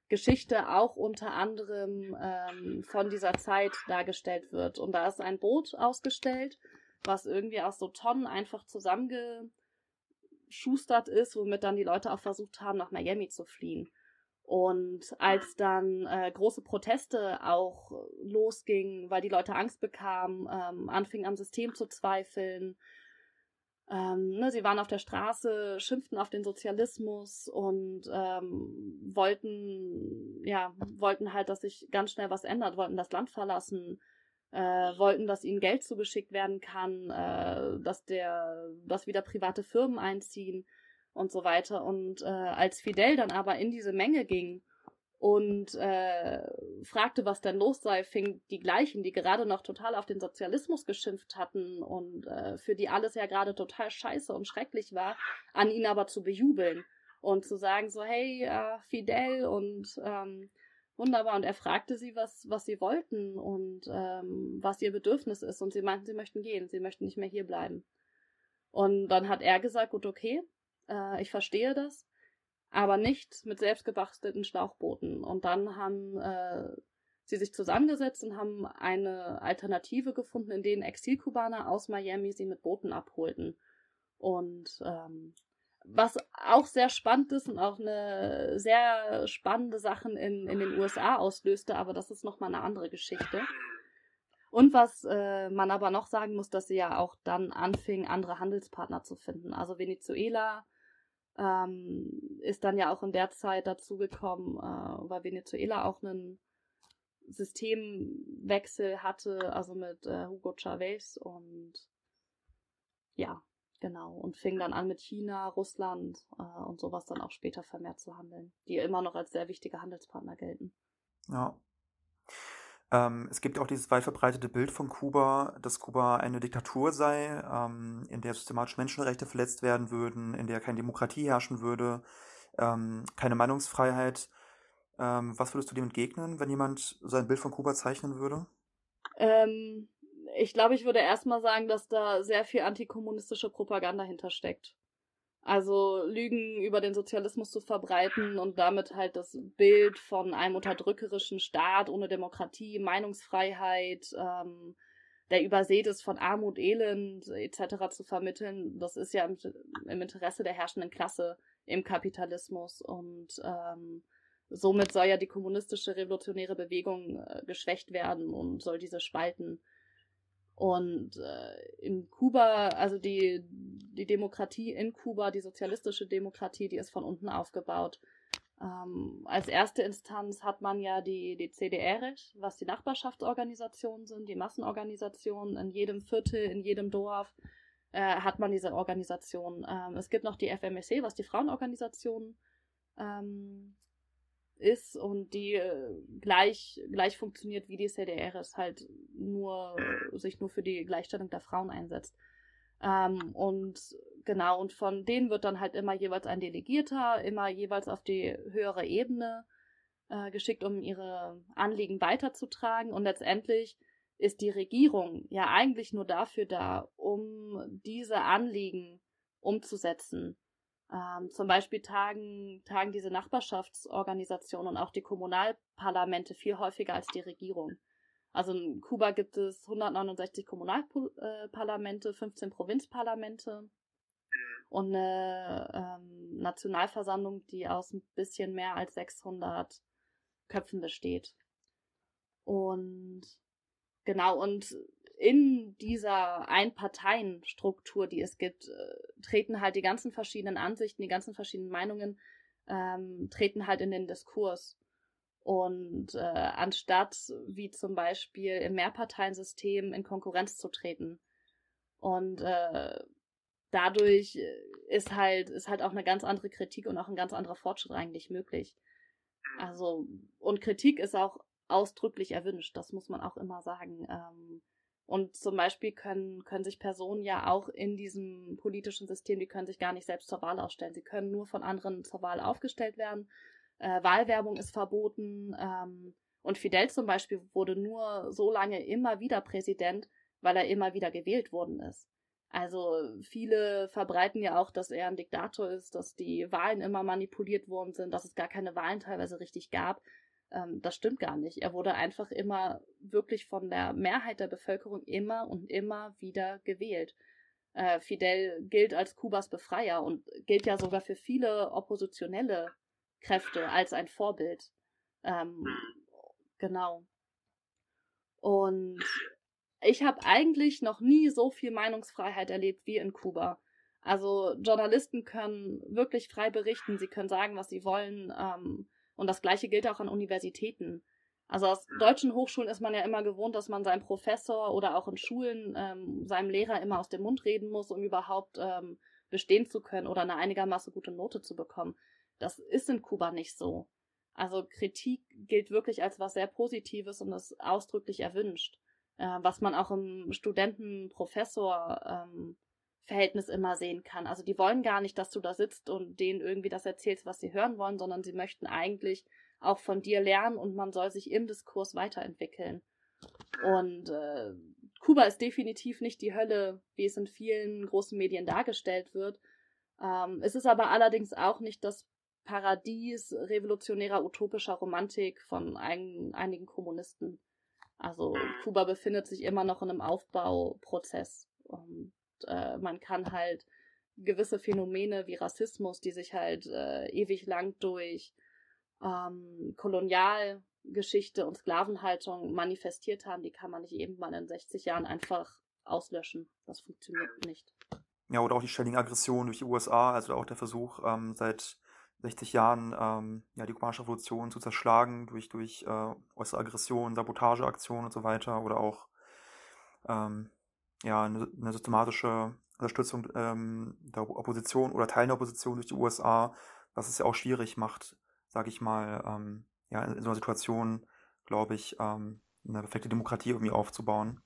Geschichte auch unter anderem ähm, von dieser Zeit dargestellt wird. Und da ist ein Boot ausgestellt, was irgendwie aus so Tonnen einfach zusammengeschustert ist, womit dann die Leute auch versucht haben, nach Miami zu fliehen. Und als dann äh, große Proteste auch losgingen, weil die Leute Angst bekamen, ähm, anfingen am System zu zweifeln, ähm, ne, sie waren auf der Straße, schimpften auf den Sozialismus und ähm, wollten, ja, wollten halt, dass sich ganz schnell was ändert, wollten das Land verlassen, äh, wollten, dass ihnen Geld zugeschickt werden kann, äh, dass der, dass wieder private Firmen einziehen und so weiter. Und äh, als Fidel dann aber in diese Menge ging und äh, fragte, was denn los sei, fing die gleichen, die gerade noch total auf den Sozialismus geschimpft hatten und äh, für die alles ja gerade total scheiße und schrecklich war, an ihn aber zu bejubeln und zu sagen so, hey, äh, Fidel und ähm, wunderbar. Und er fragte sie, was, was sie wollten und ähm, was ihr Bedürfnis ist. Und sie meinten, sie möchten gehen, sie möchten nicht mehr hier bleiben. Und dann hat er gesagt, gut, okay, äh, ich verstehe das, aber nicht mit selbstgebastelten Schlauchbooten. Und dann haben äh, sie sich zusammengesetzt und haben eine Alternative gefunden, in denen Exilkubaner aus Miami sie mit Booten abholten. Und ähm, was auch sehr spannend ist und auch eine sehr spannende Sachen in, in den USA auslöste, aber das ist nochmal eine andere Geschichte. Und was äh, man aber noch sagen muss, dass sie ja auch dann anfing, andere Handelspartner zu finden. Also Venezuela ähm, ist dann ja auch in der Zeit dazu gekommen, äh, weil Venezuela auch einen Systemwechsel hatte, also mit äh, Hugo Chavez und ja, genau. Und fing dann an mit China, Russland äh, und sowas dann auch später vermehrt zu handeln, die immer noch als sehr wichtige Handelspartner gelten. Ja. Ähm, es gibt auch dieses weit verbreitete Bild von Kuba, dass Kuba eine Diktatur sei, ähm, in der systematisch Menschenrechte verletzt werden würden, in der keine Demokratie herrschen würde, ähm, keine Meinungsfreiheit. Ähm, was würdest du dem entgegnen, wenn jemand sein Bild von Kuba zeichnen würde? Ähm, ich glaube, ich würde erstmal sagen, dass da sehr viel antikommunistische Propaganda hintersteckt. Also Lügen über den Sozialismus zu verbreiten und damit halt das Bild von einem unterdrückerischen Staat ohne Demokratie, Meinungsfreiheit, ähm, der übersät ist von Armut, Elend etc. zu vermitteln, das ist ja im, im Interesse der herrschenden Klasse im Kapitalismus und ähm, somit soll ja die kommunistische revolutionäre Bewegung äh, geschwächt werden und soll diese spalten. Und äh, in Kuba, also die, die Demokratie in Kuba, die sozialistische Demokratie, die ist von unten aufgebaut. Ähm, als erste Instanz hat man ja die, die CDR, was die Nachbarschaftsorganisationen sind, die Massenorganisationen. In jedem Viertel, in jedem Dorf äh, hat man diese Organisation. Ähm, es gibt noch die FMSC, was die Frauenorganisation ähm, ist und die äh, gleich, gleich funktioniert wie die CDR, ist halt nur, sich nur für die Gleichstellung der Frauen einsetzt. Ähm, und genau, und von denen wird dann halt immer jeweils ein Delegierter, immer jeweils auf die höhere Ebene äh, geschickt, um ihre Anliegen weiterzutragen. Und letztendlich ist die Regierung ja eigentlich nur dafür da, um diese Anliegen umzusetzen. Ähm, zum Beispiel tagen, tagen diese Nachbarschaftsorganisationen und auch die Kommunalparlamente viel häufiger als die Regierung. Also in Kuba gibt es 169 Kommunalparlamente, 15 Provinzparlamente und eine ähm, Nationalversammlung, die aus ein bisschen mehr als 600 Köpfen besteht. Und genau, und in dieser Einparteienstruktur, die es gibt, äh, treten halt die ganzen verschiedenen Ansichten, die ganzen verschiedenen Meinungen, ähm, treten halt in den Diskurs. Und äh, anstatt wie zum Beispiel im Mehrparteiensystem in Konkurrenz zu treten. Und äh, dadurch ist halt, ist halt auch eine ganz andere Kritik und auch ein ganz anderer Fortschritt eigentlich möglich. Also, und Kritik ist auch ausdrücklich erwünscht, das muss man auch immer sagen. Ähm, und zum Beispiel können, können sich Personen ja auch in diesem politischen System, die können sich gar nicht selbst zur Wahl aufstellen. Sie können nur von anderen zur Wahl aufgestellt werden. Äh, Wahlwerbung ist verboten. Ähm, und Fidel zum Beispiel wurde nur so lange immer wieder Präsident, weil er immer wieder gewählt worden ist. Also viele verbreiten ja auch, dass er ein Diktator ist, dass die Wahlen immer manipuliert worden sind, dass es gar keine Wahlen teilweise richtig gab. Ähm, das stimmt gar nicht. Er wurde einfach immer wirklich von der Mehrheit der Bevölkerung immer und immer wieder gewählt. Äh, Fidel gilt als Kubas Befreier und gilt ja sogar für viele oppositionelle Kräfte als ein Vorbild. Ähm, genau. Und ich habe eigentlich noch nie so viel Meinungsfreiheit erlebt wie in Kuba. Also Journalisten können wirklich frei berichten, sie können sagen, was sie wollen. Ähm, und das gleiche gilt auch an Universitäten. Also aus deutschen Hochschulen ist man ja immer gewohnt, dass man seinem Professor oder auch in Schulen ähm, seinem Lehrer immer aus dem Mund reden muss, um überhaupt ähm, bestehen zu können oder eine einigermaßen gute Note zu bekommen. Das ist in Kuba nicht so. Also Kritik gilt wirklich als was sehr Positives und ist ausdrücklich erwünscht. Äh, was man auch im Studenten-Professor ähm, Verhältnis immer sehen kann. Also die wollen gar nicht, dass du da sitzt und denen irgendwie das erzählst, was sie hören wollen, sondern sie möchten eigentlich auch von dir lernen und man soll sich im Diskurs weiterentwickeln. Und äh, Kuba ist definitiv nicht die Hölle, wie es in vielen großen Medien dargestellt wird. Ähm, es ist aber allerdings auch nicht das Paradies revolutionärer utopischer Romantik von ein, einigen Kommunisten. Also Kuba befindet sich immer noch in einem Aufbauprozess und äh, man kann halt gewisse Phänomene wie Rassismus, die sich halt äh, ewig lang durch ähm, Kolonialgeschichte und Sklavenhaltung manifestiert haben, die kann man nicht eben mal in 60 Jahren einfach auslöschen. Das funktioniert nicht. Ja, oder auch die ständigen Aggressionen durch die USA, also auch der Versuch, ähm, seit 60 Jahren ähm, ja, die kubanische Revolution zu zerschlagen durch, durch äh, äußere Aggression, Sabotageaktionen und so weiter oder auch ähm, ja, eine, eine, systematische Unterstützung ähm, der Opposition oder Teilen der Opposition durch die USA, was es ja auch schwierig macht, sage ich mal, ähm, ja, in, in, so einer Situation, glaube ich, ähm, eine perfekte Demokratie irgendwie aufzubauen.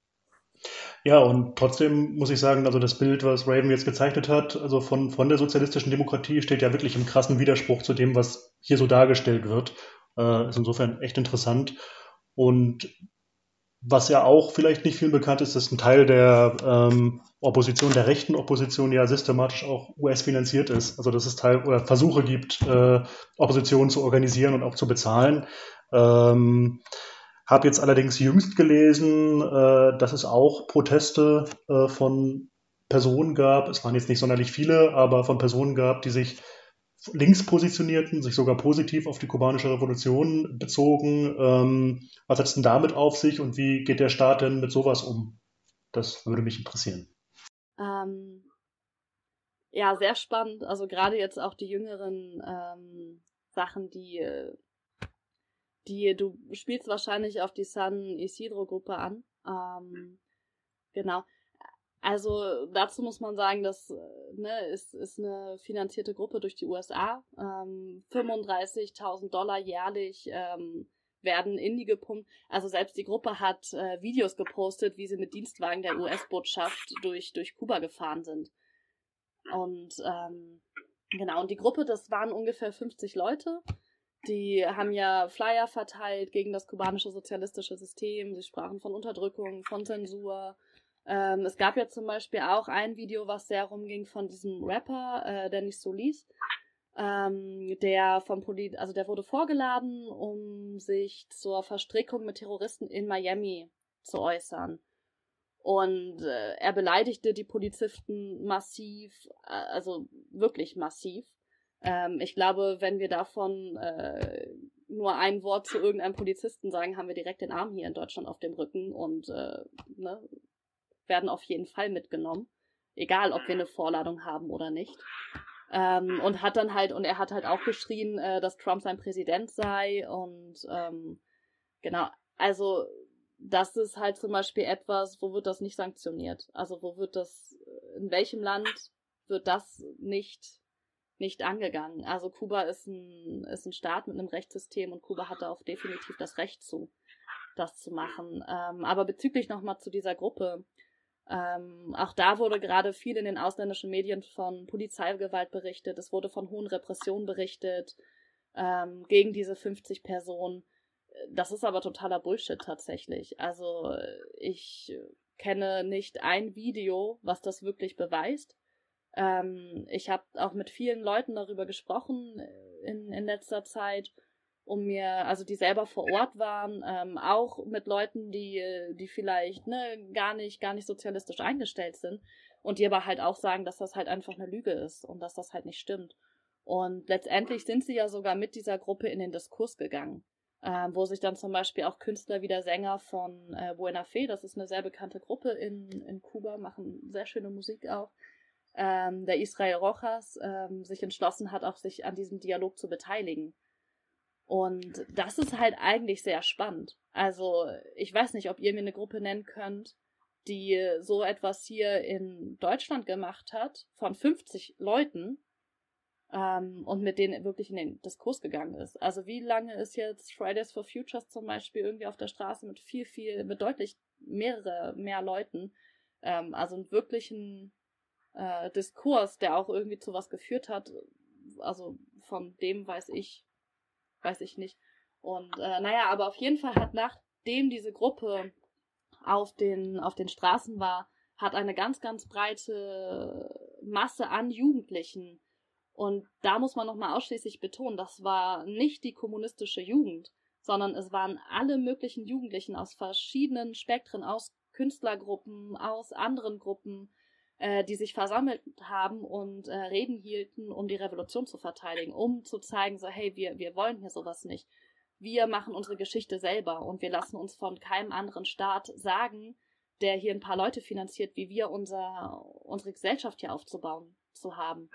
Ja, und trotzdem muss ich sagen, also das Bild, was Raven jetzt gezeichnet hat, also von, von der sozialistischen Demokratie, steht ja wirklich im krassen Widerspruch zu dem, was hier so dargestellt wird. Äh, ist insofern echt interessant. Und was ja auch vielleicht nicht viel bekannt ist, dass ein Teil der ähm, Opposition, der rechten Opposition ja systematisch auch US-finanziert ist. Also dass es Teil oder Versuche gibt, äh, Opposition zu organisieren und auch zu bezahlen. Ähm, habe jetzt allerdings jüngst gelesen, äh, dass es auch Proteste äh, von Personen gab. Es waren jetzt nicht sonderlich viele, aber von Personen gab, die sich links positionierten, sich sogar positiv auf die kubanische Revolution bezogen. Ähm, was hat es denn damit auf sich und wie geht der Staat denn mit sowas um? Das würde mich interessieren. Ähm, ja, sehr spannend. Also gerade jetzt auch die jüngeren ähm, Sachen, die, die du spielst wahrscheinlich auf die San Isidro Gruppe an. Ähm, genau. Also dazu muss man sagen, das ne, ist, ist eine finanzierte Gruppe durch die USA. Ähm, 35.000 Dollar jährlich ähm, werden in die gepumpt. Also selbst die Gruppe hat äh, Videos gepostet, wie sie mit Dienstwagen der US-Botschaft durch, durch Kuba gefahren sind. Und ähm, genau, und die Gruppe, das waren ungefähr 50 Leute. Die haben ja Flyer verteilt gegen das kubanische sozialistische System. Sie sprachen von Unterdrückung, von Zensur, ähm, es gab ja zum Beispiel auch ein Video, was sehr rumging von diesem Rapper, äh, Dennis Solis. Ähm, der vom Poli also der wurde vorgeladen, um sich zur Verstrickung mit Terroristen in Miami zu äußern. Und äh, er beleidigte die Polizisten massiv, äh, also wirklich massiv. Ähm, ich glaube, wenn wir davon äh, nur ein Wort zu irgendeinem Polizisten sagen, haben wir direkt den Arm hier in Deutschland auf dem Rücken und äh, ne, werden auf jeden Fall mitgenommen. Egal, ob wir eine Vorladung haben oder nicht. Ähm, und hat dann halt, und er hat halt auch geschrien, äh, dass Trump sein Präsident sei und ähm, genau, also das ist halt zum Beispiel etwas, wo wird das nicht sanktioniert? Also wo wird das, in welchem Land wird das nicht, nicht angegangen? Also Kuba ist ein, ist ein Staat mit einem Rechtssystem und Kuba hat da auch definitiv das Recht zu, das zu machen. Ähm, aber bezüglich nochmal zu dieser Gruppe, ähm, auch da wurde gerade viel in den ausländischen Medien von Polizeigewalt berichtet. Es wurde von hohen Repressionen berichtet ähm, gegen diese 50 Personen. Das ist aber totaler Bullshit tatsächlich. Also ich kenne nicht ein Video, was das wirklich beweist. Ähm, ich habe auch mit vielen Leuten darüber gesprochen in, in letzter Zeit um mir, also die selber vor Ort waren, ähm, auch mit Leuten, die, die vielleicht ne, gar nicht, gar nicht sozialistisch eingestellt sind und die aber halt auch sagen, dass das halt einfach eine Lüge ist und dass das halt nicht stimmt. Und letztendlich sind sie ja sogar mit dieser Gruppe in den Diskurs gegangen, ähm, wo sich dann zum Beispiel auch Künstler wie der Sänger von äh, Buena Fe, das ist eine sehr bekannte Gruppe in, in Kuba, machen sehr schöne Musik auch, ähm, der Israel Rojas ähm, sich entschlossen hat, auch sich an diesem Dialog zu beteiligen. Und das ist halt eigentlich sehr spannend. Also, ich weiß nicht, ob ihr mir eine Gruppe nennen könnt, die so etwas hier in Deutschland gemacht hat, von 50 Leuten, ähm, und mit denen wirklich in den Diskurs gegangen ist. Also, wie lange ist jetzt Fridays for Futures zum Beispiel irgendwie auf der Straße mit viel, viel, mit deutlich mehrere, mehr Leuten, ähm, also einen wirklichen äh, Diskurs, der auch irgendwie zu was geführt hat. Also, von dem weiß ich weiß ich nicht. Und äh, naja, aber auf jeden Fall hat nachdem diese Gruppe auf den, auf den Straßen war, hat eine ganz, ganz breite Masse an Jugendlichen. Und da muss man nochmal ausschließlich betonen, das war nicht die kommunistische Jugend, sondern es waren alle möglichen Jugendlichen aus verschiedenen Spektren, aus Künstlergruppen, aus anderen Gruppen, äh, die sich versammelt haben und äh, Reden hielten, um die Revolution zu verteidigen, um zu zeigen, so hey, wir, wir wollen hier sowas nicht. Wir machen unsere Geschichte selber und wir lassen uns von keinem anderen Staat sagen, der hier ein paar Leute finanziert, wie wir unser, unsere Gesellschaft hier aufzubauen zu haben.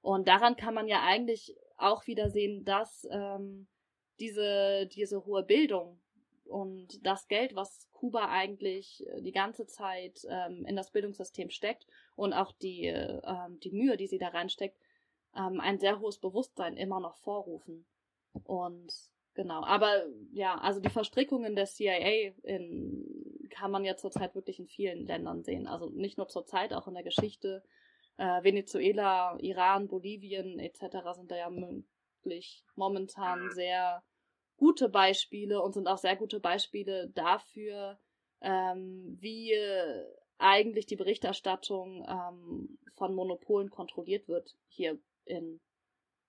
Und daran kann man ja eigentlich auch wieder sehen, dass ähm, diese, diese hohe Bildung und das Geld, was Kuba eigentlich äh, die ganze Zeit ähm, in das Bildungssystem steckt und auch die, ähm, die Mühe, die sie da reinsteckt, ähm, ein sehr hohes Bewusstsein immer noch vorrufen. Und genau, aber ja, also die Verstrickungen der CIA in, kann man ja zurzeit wirklich in vielen Ländern sehen. Also nicht nur zurzeit, auch in der Geschichte. Äh, Venezuela, Iran, Bolivien etc. sind da ja wirklich momentan sehr gute Beispiele und sind auch sehr gute Beispiele dafür, ähm, wie eigentlich die Berichterstattung ähm, von Monopolen kontrolliert wird hier in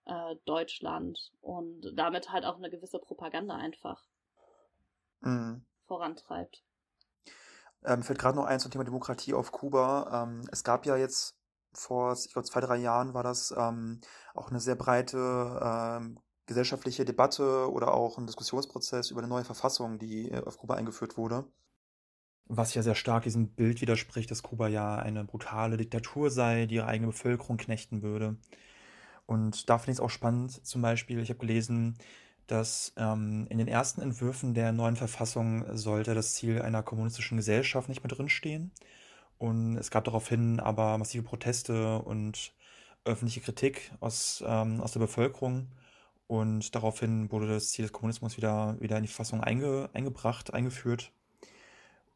äh, Deutschland und damit halt auch eine gewisse Propaganda einfach mhm. vorantreibt. Ähm, fällt gerade noch eins zum Thema Demokratie auf Kuba. Ähm, es gab ja jetzt vor, ich glaube, zwei, drei Jahren war das ähm, auch eine sehr breite ähm, gesellschaftliche Debatte oder auch ein Diskussionsprozess über eine neue Verfassung, die äh, auf Kuba eingeführt wurde. Was ja sehr stark diesem Bild widerspricht, dass Kuba ja eine brutale Diktatur sei, die ihre eigene Bevölkerung knechten würde. Und da finde ich es auch spannend, zum Beispiel, ich habe gelesen, dass ähm, in den ersten Entwürfen der neuen Verfassung sollte das Ziel einer kommunistischen Gesellschaft nicht mehr drinstehen. Und es gab daraufhin aber massive Proteste und öffentliche Kritik aus, ähm, aus der Bevölkerung. Und daraufhin wurde das Ziel des Kommunismus wieder, wieder in die Verfassung einge, eingebracht, eingeführt.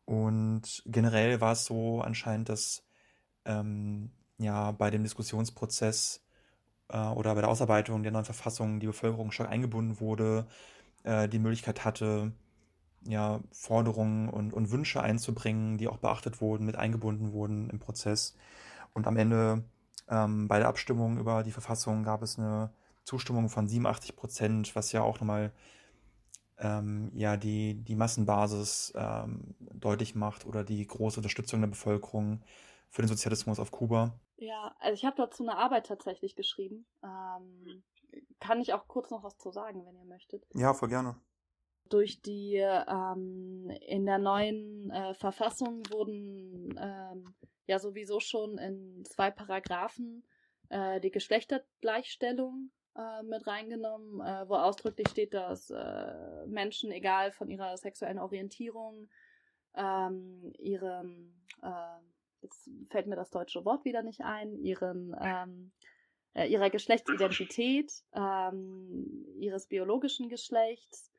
Und generell war es so anscheinend, dass ähm, ja bei dem Diskussionsprozess äh, oder bei der Ausarbeitung der neuen Verfassung die Bevölkerung stark eingebunden wurde, äh, die Möglichkeit hatte, ja, Forderungen und, und Wünsche einzubringen, die auch beachtet wurden, mit eingebunden wurden im Prozess. Und am Ende ähm, bei der Abstimmung über die Verfassung gab es eine Zustimmung von 87 Prozent, was ja auch nochmal ähm, ja, die, die Massenbasis ähm, deutlich macht oder die große Unterstützung der Bevölkerung für den Sozialismus auf Kuba. Ja, also ich habe dazu eine Arbeit tatsächlich geschrieben. Ähm, kann ich auch kurz noch was zu sagen, wenn ihr möchtet? Ja, voll gerne. Durch die ähm, in der neuen äh, Verfassung wurden ähm, ja sowieso schon in zwei Paragraphen äh, die Geschlechtergleichstellung äh, mit reingenommen, äh, wo ausdrücklich steht, dass äh, Menschen, egal von ihrer sexuellen Orientierung, ähm, ihrem, äh, jetzt fällt mir das deutsche Wort wieder nicht ein, ihren, ähm, äh, ihrer Geschlechtsidentität, ähm, ihres biologischen Geschlechts,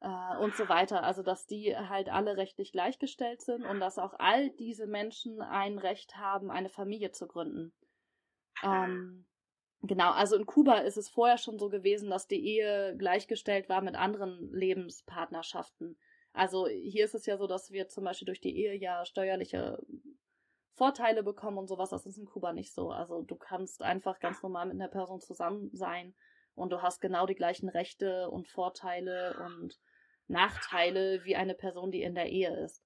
äh, und so weiter. Also, dass die halt alle rechtlich gleichgestellt sind und dass auch all diese Menschen ein Recht haben, eine Familie zu gründen. Ähm, Genau, also in Kuba ist es vorher schon so gewesen, dass die Ehe gleichgestellt war mit anderen Lebenspartnerschaften. Also hier ist es ja so, dass wir zum Beispiel durch die Ehe ja steuerliche Vorteile bekommen und sowas. Das ist in Kuba nicht so. Also du kannst einfach ganz normal mit einer Person zusammen sein und du hast genau die gleichen Rechte und Vorteile und Nachteile wie eine Person, die in der Ehe ist.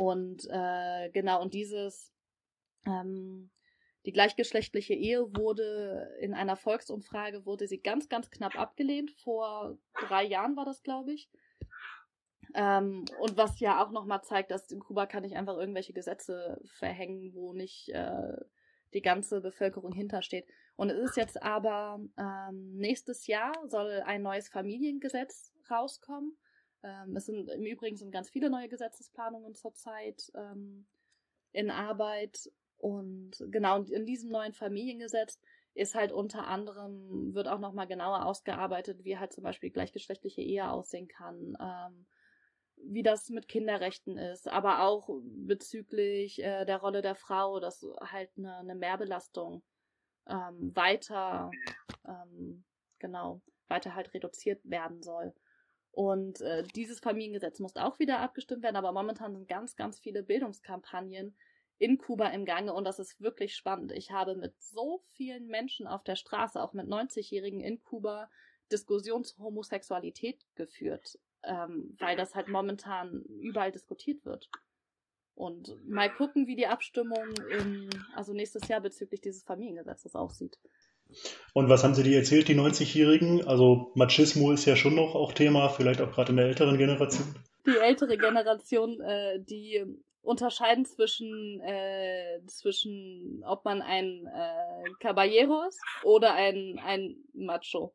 Und äh, genau, und dieses ähm, die gleichgeschlechtliche Ehe wurde in einer Volksumfrage wurde sie ganz, ganz knapp abgelehnt. Vor drei Jahren war das, glaube ich. Ähm, und was ja auch nochmal zeigt, dass in Kuba kann ich einfach irgendwelche Gesetze verhängen, wo nicht äh, die ganze Bevölkerung hintersteht. Und es ist jetzt aber ähm, nächstes Jahr soll ein neues Familiengesetz rauskommen. Ähm, es sind im Übrigen sind ganz viele neue Gesetzesplanungen zurzeit ähm, in Arbeit und genau in diesem neuen Familiengesetz ist halt unter anderem, wird auch nochmal genauer ausgearbeitet, wie halt zum Beispiel gleichgeschlechtliche Ehe aussehen kann, ähm, wie das mit Kinderrechten ist, aber auch bezüglich äh, der Rolle der Frau, dass halt eine, eine Mehrbelastung ähm, weiter, ähm, genau, weiter halt reduziert werden soll. Und äh, dieses Familiengesetz muss auch wieder abgestimmt werden, aber momentan sind ganz, ganz viele Bildungskampagnen in Kuba im Gange und das ist wirklich spannend. Ich habe mit so vielen Menschen auf der Straße, auch mit 90-Jährigen in Kuba, Diskussion zur Homosexualität geführt, ähm, weil das halt momentan überall diskutiert wird. Und mal gucken, wie die Abstimmung im, also nächstes Jahr bezüglich dieses Familiengesetzes aussieht. Und was haben Sie dir erzählt, die 90-Jährigen? Also Machismo ist ja schon noch auch Thema, vielleicht auch gerade in der älteren Generation. Die ältere Generation, äh, die unterscheiden zwischen, äh, zwischen ob man ein äh, Caballero ist oder ein, ein Macho.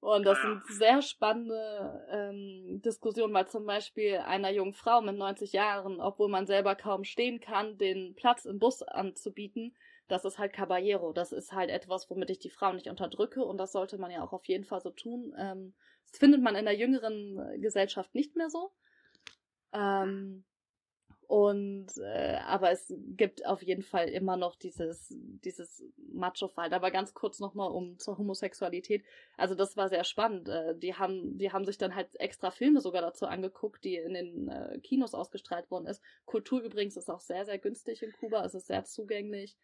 Und das sind sehr spannende ähm, Diskussionen, weil zum Beispiel einer jungen Frau mit 90 Jahren, obwohl man selber kaum stehen kann, den Platz im Bus anzubieten, das ist halt Caballero. Das ist halt etwas, womit ich die Frau nicht unterdrücke und das sollte man ja auch auf jeden Fall so tun. Ähm, das findet man in der jüngeren Gesellschaft nicht mehr so. Ähm, und äh, aber es gibt auf jeden Fall immer noch dieses dieses Macho-Fight. Aber ganz kurz nochmal um zur Homosexualität. Also das war sehr spannend. Äh, die haben die haben sich dann halt extra Filme sogar dazu angeguckt, die in den äh, Kinos ausgestrahlt worden ist. Kultur übrigens ist auch sehr sehr günstig in Kuba. Es ist sehr zugänglich.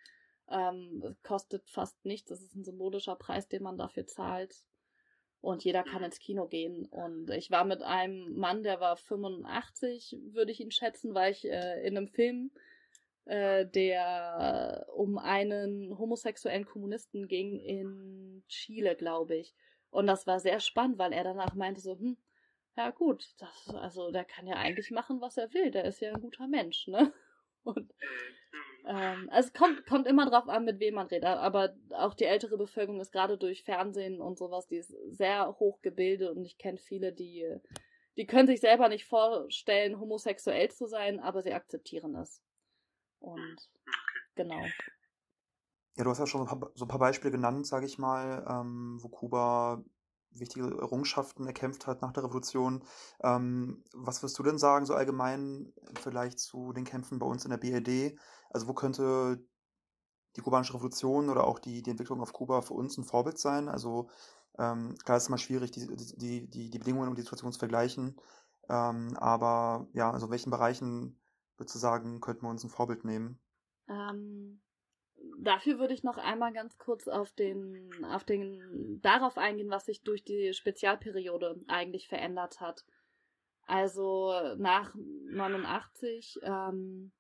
Ähm, kostet fast nichts. Es ist ein symbolischer Preis, den man dafür zahlt und jeder kann ins Kino gehen. Und ich war mit einem Mann, der war 85, würde ich ihn schätzen, weil ich äh, in einem Film, äh, der um einen homosexuellen Kommunisten ging in Chile, glaube ich. Und das war sehr spannend, weil er danach meinte so, hm, ja gut, das, also der kann ja eigentlich machen, was er will, der ist ja ein guter Mensch, ne? Und ähm, also es kommt, kommt immer drauf an, mit wem man redet. Aber auch die ältere Bevölkerung ist gerade durch Fernsehen und sowas, die ist sehr hoch gebildet und ich kenne viele, die, die können sich selber nicht vorstellen, homosexuell zu sein, aber sie akzeptieren es. Und genau. Ja, du hast ja schon so ein paar, so ein paar Beispiele genannt, sage ich mal, ähm, wo Kuba wichtige Errungenschaften erkämpft hat nach der Revolution. Ähm, was wirst du denn sagen, so allgemein vielleicht zu den Kämpfen bei uns in der BRD? Also wo könnte die kubanische Revolution oder auch die, die Entwicklung auf Kuba für uns ein Vorbild sein? Also ähm, klar ist es immer schwierig, die, die, die, die Bedingungen und die Situation zu vergleichen. Ähm, aber ja, also in welchen Bereichen würdest du sagen, könnten wir uns ein Vorbild nehmen? Ähm, dafür würde ich noch einmal ganz kurz auf den, auf den, darauf eingehen, was sich durch die Spezialperiode eigentlich verändert hat. Also nach 89 ähm,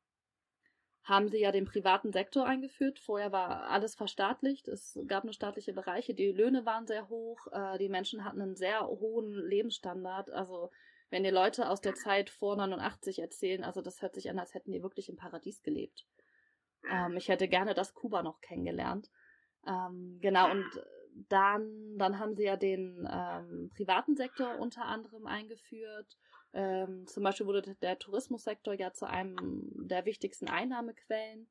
haben sie ja den privaten Sektor eingeführt. Vorher war alles verstaatlicht. Es gab nur staatliche Bereiche. Die Löhne waren sehr hoch. Äh, die Menschen hatten einen sehr hohen Lebensstandard. Also wenn die Leute aus der Zeit vor 89 erzählen, also das hört sich an, als hätten die wirklich im Paradies gelebt. Ähm, ich hätte gerne das Kuba noch kennengelernt. Ähm, genau, und dann, dann haben sie ja den ähm, privaten Sektor unter anderem eingeführt. Ähm, zum Beispiel wurde der Tourismussektor ja zu einem der wichtigsten Einnahmequellen.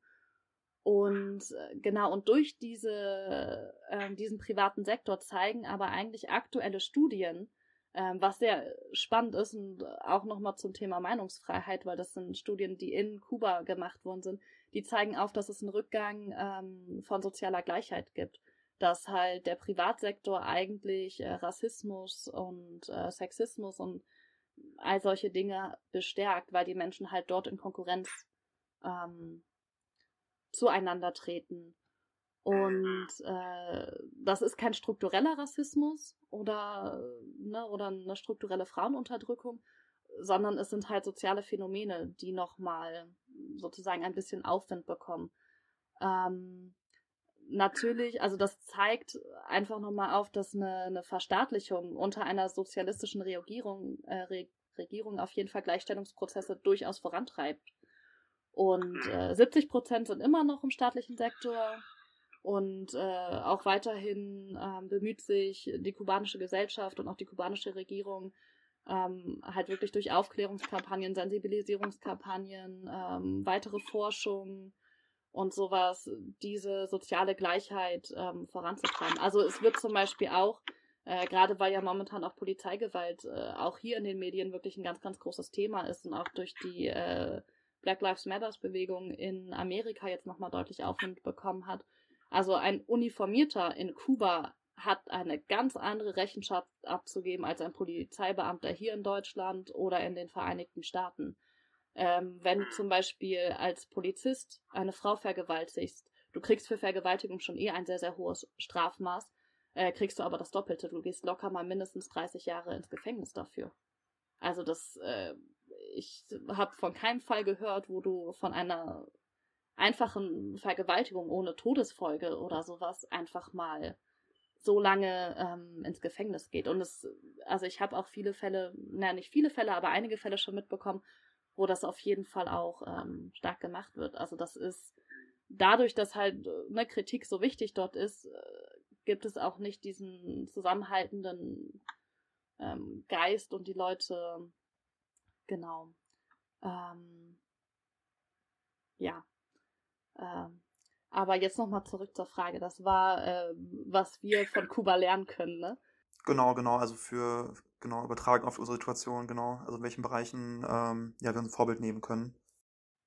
Und äh, genau, und durch diese, äh, diesen privaten Sektor zeigen aber eigentlich aktuelle Studien, äh, was sehr spannend ist und auch nochmal zum Thema Meinungsfreiheit, weil das sind Studien, die in Kuba gemacht worden sind, die zeigen auf, dass es einen Rückgang ähm, von sozialer Gleichheit gibt. Dass halt der Privatsektor eigentlich äh, Rassismus und äh, Sexismus und all solche Dinge bestärkt, weil die Menschen halt dort in Konkurrenz ähm, zueinander treten. Und äh, das ist kein struktureller Rassismus oder, ne, oder eine strukturelle Frauenunterdrückung, sondern es sind halt soziale Phänomene, die nochmal sozusagen ein bisschen Aufwind bekommen. Ähm, natürlich, also das zeigt einfach nochmal auf, dass eine, eine Verstaatlichung unter einer sozialistischen Regierung, äh, Re Regierung auf jeden Fall Gleichstellungsprozesse durchaus vorantreibt. Und äh, 70 Prozent sind immer noch im staatlichen Sektor. Und äh, auch weiterhin äh, bemüht sich die kubanische Gesellschaft und auch die kubanische Regierung ähm, halt wirklich durch Aufklärungskampagnen, Sensibilisierungskampagnen, ähm, weitere Forschung und sowas, diese soziale Gleichheit ähm, voranzutreiben. Also es wird zum Beispiel auch, äh, gerade weil ja momentan auch Polizeigewalt äh, auch hier in den Medien wirklich ein ganz, ganz großes Thema ist und auch durch die äh, Black Lives Matters Bewegung in Amerika jetzt nochmal deutlich Aufwind bekommen hat. Also ein Uniformierter in Kuba hat eine ganz andere Rechenschaft abzugeben als ein Polizeibeamter hier in Deutschland oder in den Vereinigten Staaten. Ähm, wenn du zum Beispiel als Polizist eine Frau vergewaltigst, du kriegst für Vergewaltigung schon eh ein sehr, sehr hohes Strafmaß, äh, kriegst du aber das Doppelte. Du gehst locker mal mindestens 30 Jahre ins Gefängnis dafür. Also das, äh, ich habe von keinem Fall gehört, wo du von einer einfachen Vergewaltigung ohne Todesfolge oder sowas einfach mal so lange ähm, ins Gefängnis geht. Und es, also ich habe auch viele Fälle, naja, nicht viele Fälle, aber einige Fälle schon mitbekommen, wo das auf jeden Fall auch ähm, stark gemacht wird. Also das ist dadurch, dass halt eine Kritik so wichtig dort ist, äh, gibt es auch nicht diesen zusammenhaltenden ähm, Geist und die Leute, genau. Ähm, ja. Ähm, aber jetzt nochmal zurück zur Frage. Das war, äh, was wir von Kuba lernen können, ne? Genau, genau. Also für, genau, übertragen auf unsere Situation, genau. Also in welchen Bereichen ähm, ja, wir uns ein Vorbild nehmen können.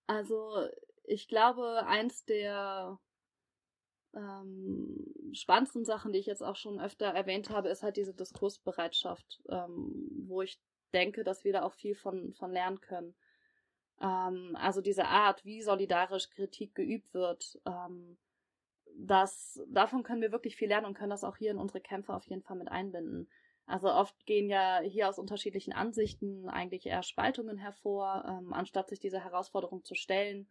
Also ich glaube, eins der ähm, spannendsten Sachen, die ich jetzt auch schon öfter erwähnt habe, ist halt diese Diskursbereitschaft, ähm, wo ich denke, dass wir da auch viel von, von lernen können. Ähm, also diese Art, wie solidarisch Kritik geübt wird, ähm, das, davon können wir wirklich viel lernen und können das auch hier in unsere Kämpfe auf jeden Fall mit einbinden. Also oft gehen ja hier aus unterschiedlichen Ansichten eigentlich eher Spaltungen hervor, ähm, anstatt sich dieser Herausforderung zu stellen.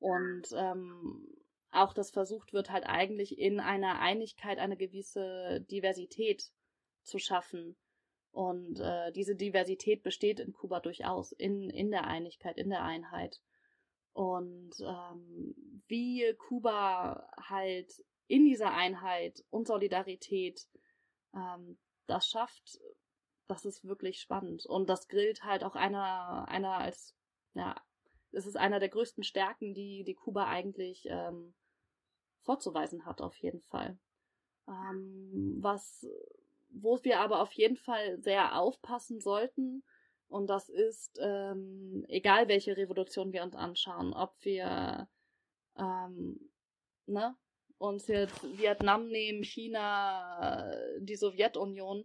Und ähm, auch das versucht wird, halt eigentlich in einer Einigkeit eine gewisse Diversität zu schaffen. Und äh, diese Diversität besteht in Kuba durchaus, in, in der Einigkeit, in der Einheit. Und ähm, wie Kuba halt in dieser Einheit und Solidarität ähm, das schafft, das ist wirklich spannend. Und das grillt halt auch einer, einer als, ja, es ist einer der größten Stärken, die, die Kuba eigentlich ähm, vorzuweisen hat, auf jeden Fall. Ähm, was wo wir aber auf jeden Fall sehr aufpassen sollten, und das ist, ähm, egal welche Revolution wir uns anschauen, ob wir ähm, ne, uns jetzt Vietnam nehmen, China, die Sowjetunion,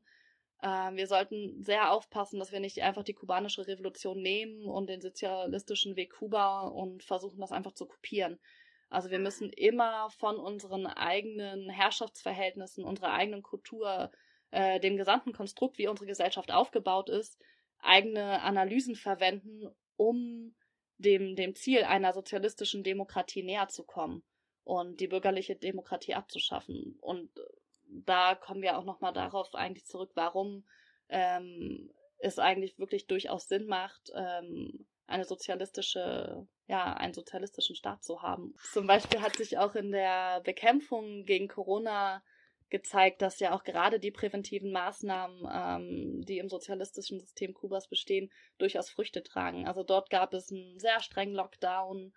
äh, wir sollten sehr aufpassen, dass wir nicht einfach die kubanische Revolution nehmen und den sozialistischen Weg Kuba und versuchen, das einfach zu kopieren. Also wir müssen immer von unseren eigenen Herrschaftsverhältnissen, unserer eigenen Kultur äh, dem gesamten Konstrukt, wie unsere Gesellschaft aufgebaut ist, eigene Analysen verwenden, um dem, dem Ziel einer sozialistischen Demokratie näher zu kommen und die bürgerliche Demokratie abzuschaffen. Und da kommen wir auch nochmal darauf eigentlich zurück, warum ähm, es eigentlich wirklich durchaus Sinn macht, ähm, eine sozialistische, ja, einen sozialistischen Staat zu haben. Zum Beispiel hat sich auch in der Bekämpfung gegen Corona gezeigt, dass ja auch gerade die präventiven Maßnahmen, ähm, die im sozialistischen System Kubas bestehen, durchaus Früchte tragen. Also dort gab es einen sehr strengen Lockdown,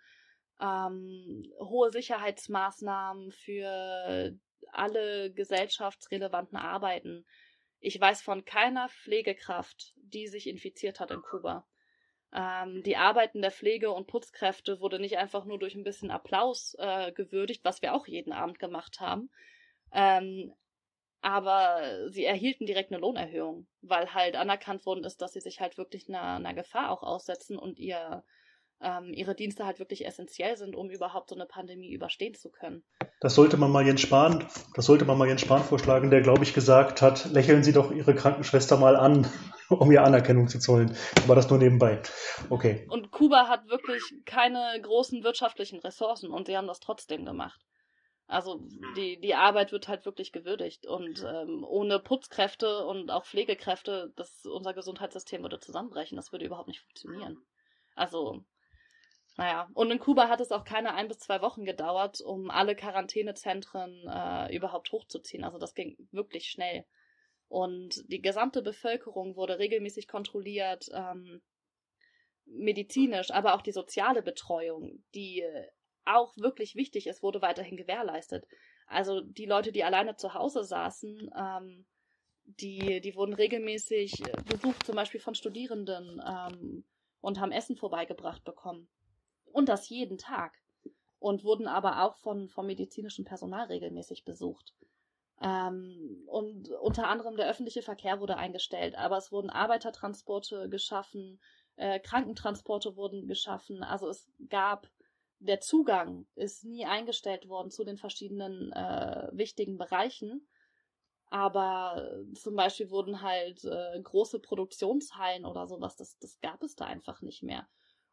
ähm, hohe Sicherheitsmaßnahmen für alle gesellschaftsrelevanten Arbeiten. Ich weiß von keiner Pflegekraft, die sich infiziert hat in Kuba. Ähm, die Arbeiten der Pflege- und Putzkräfte wurde nicht einfach nur durch ein bisschen Applaus äh, gewürdigt, was wir auch jeden Abend gemacht haben, ähm, aber sie erhielten direkt eine Lohnerhöhung, weil halt anerkannt worden ist, dass sie sich halt wirklich einer, einer Gefahr auch aussetzen und ihr ähm, ihre Dienste halt wirklich essentiell sind, um überhaupt so eine Pandemie überstehen zu können. Das sollte man mal Jens Spahn, das sollte man mal Jens Spahn vorschlagen, der glaube ich gesagt hat, lächeln Sie doch Ihre Krankenschwester mal an, um ihr Anerkennung zu zollen. Aber das nur nebenbei. Okay. Und Kuba hat wirklich keine großen wirtschaftlichen Ressourcen und sie haben das trotzdem gemacht. Also die, die Arbeit wird halt wirklich gewürdigt. Und ähm, ohne Putzkräfte und auch Pflegekräfte, das, unser Gesundheitssystem würde zusammenbrechen. Das würde überhaupt nicht funktionieren. Also, naja. Und in Kuba hat es auch keine ein bis zwei Wochen gedauert, um alle Quarantänezentren äh, überhaupt hochzuziehen. Also das ging wirklich schnell. Und die gesamte Bevölkerung wurde regelmäßig kontrolliert, ähm, medizinisch, aber auch die soziale Betreuung, die auch wirklich wichtig ist, wurde weiterhin gewährleistet. Also die Leute, die alleine zu Hause saßen, ähm, die, die wurden regelmäßig besucht, zum Beispiel von Studierenden ähm, und haben Essen vorbeigebracht bekommen. Und das jeden Tag. Und wurden aber auch von, vom medizinischen Personal regelmäßig besucht. Ähm, und unter anderem der öffentliche Verkehr wurde eingestellt, aber es wurden Arbeitertransporte geschaffen, äh, Krankentransporte wurden geschaffen. Also es gab der Zugang ist nie eingestellt worden zu den verschiedenen äh, wichtigen Bereichen. Aber zum Beispiel wurden halt äh, große Produktionshallen oder sowas, das, das gab es da einfach nicht mehr.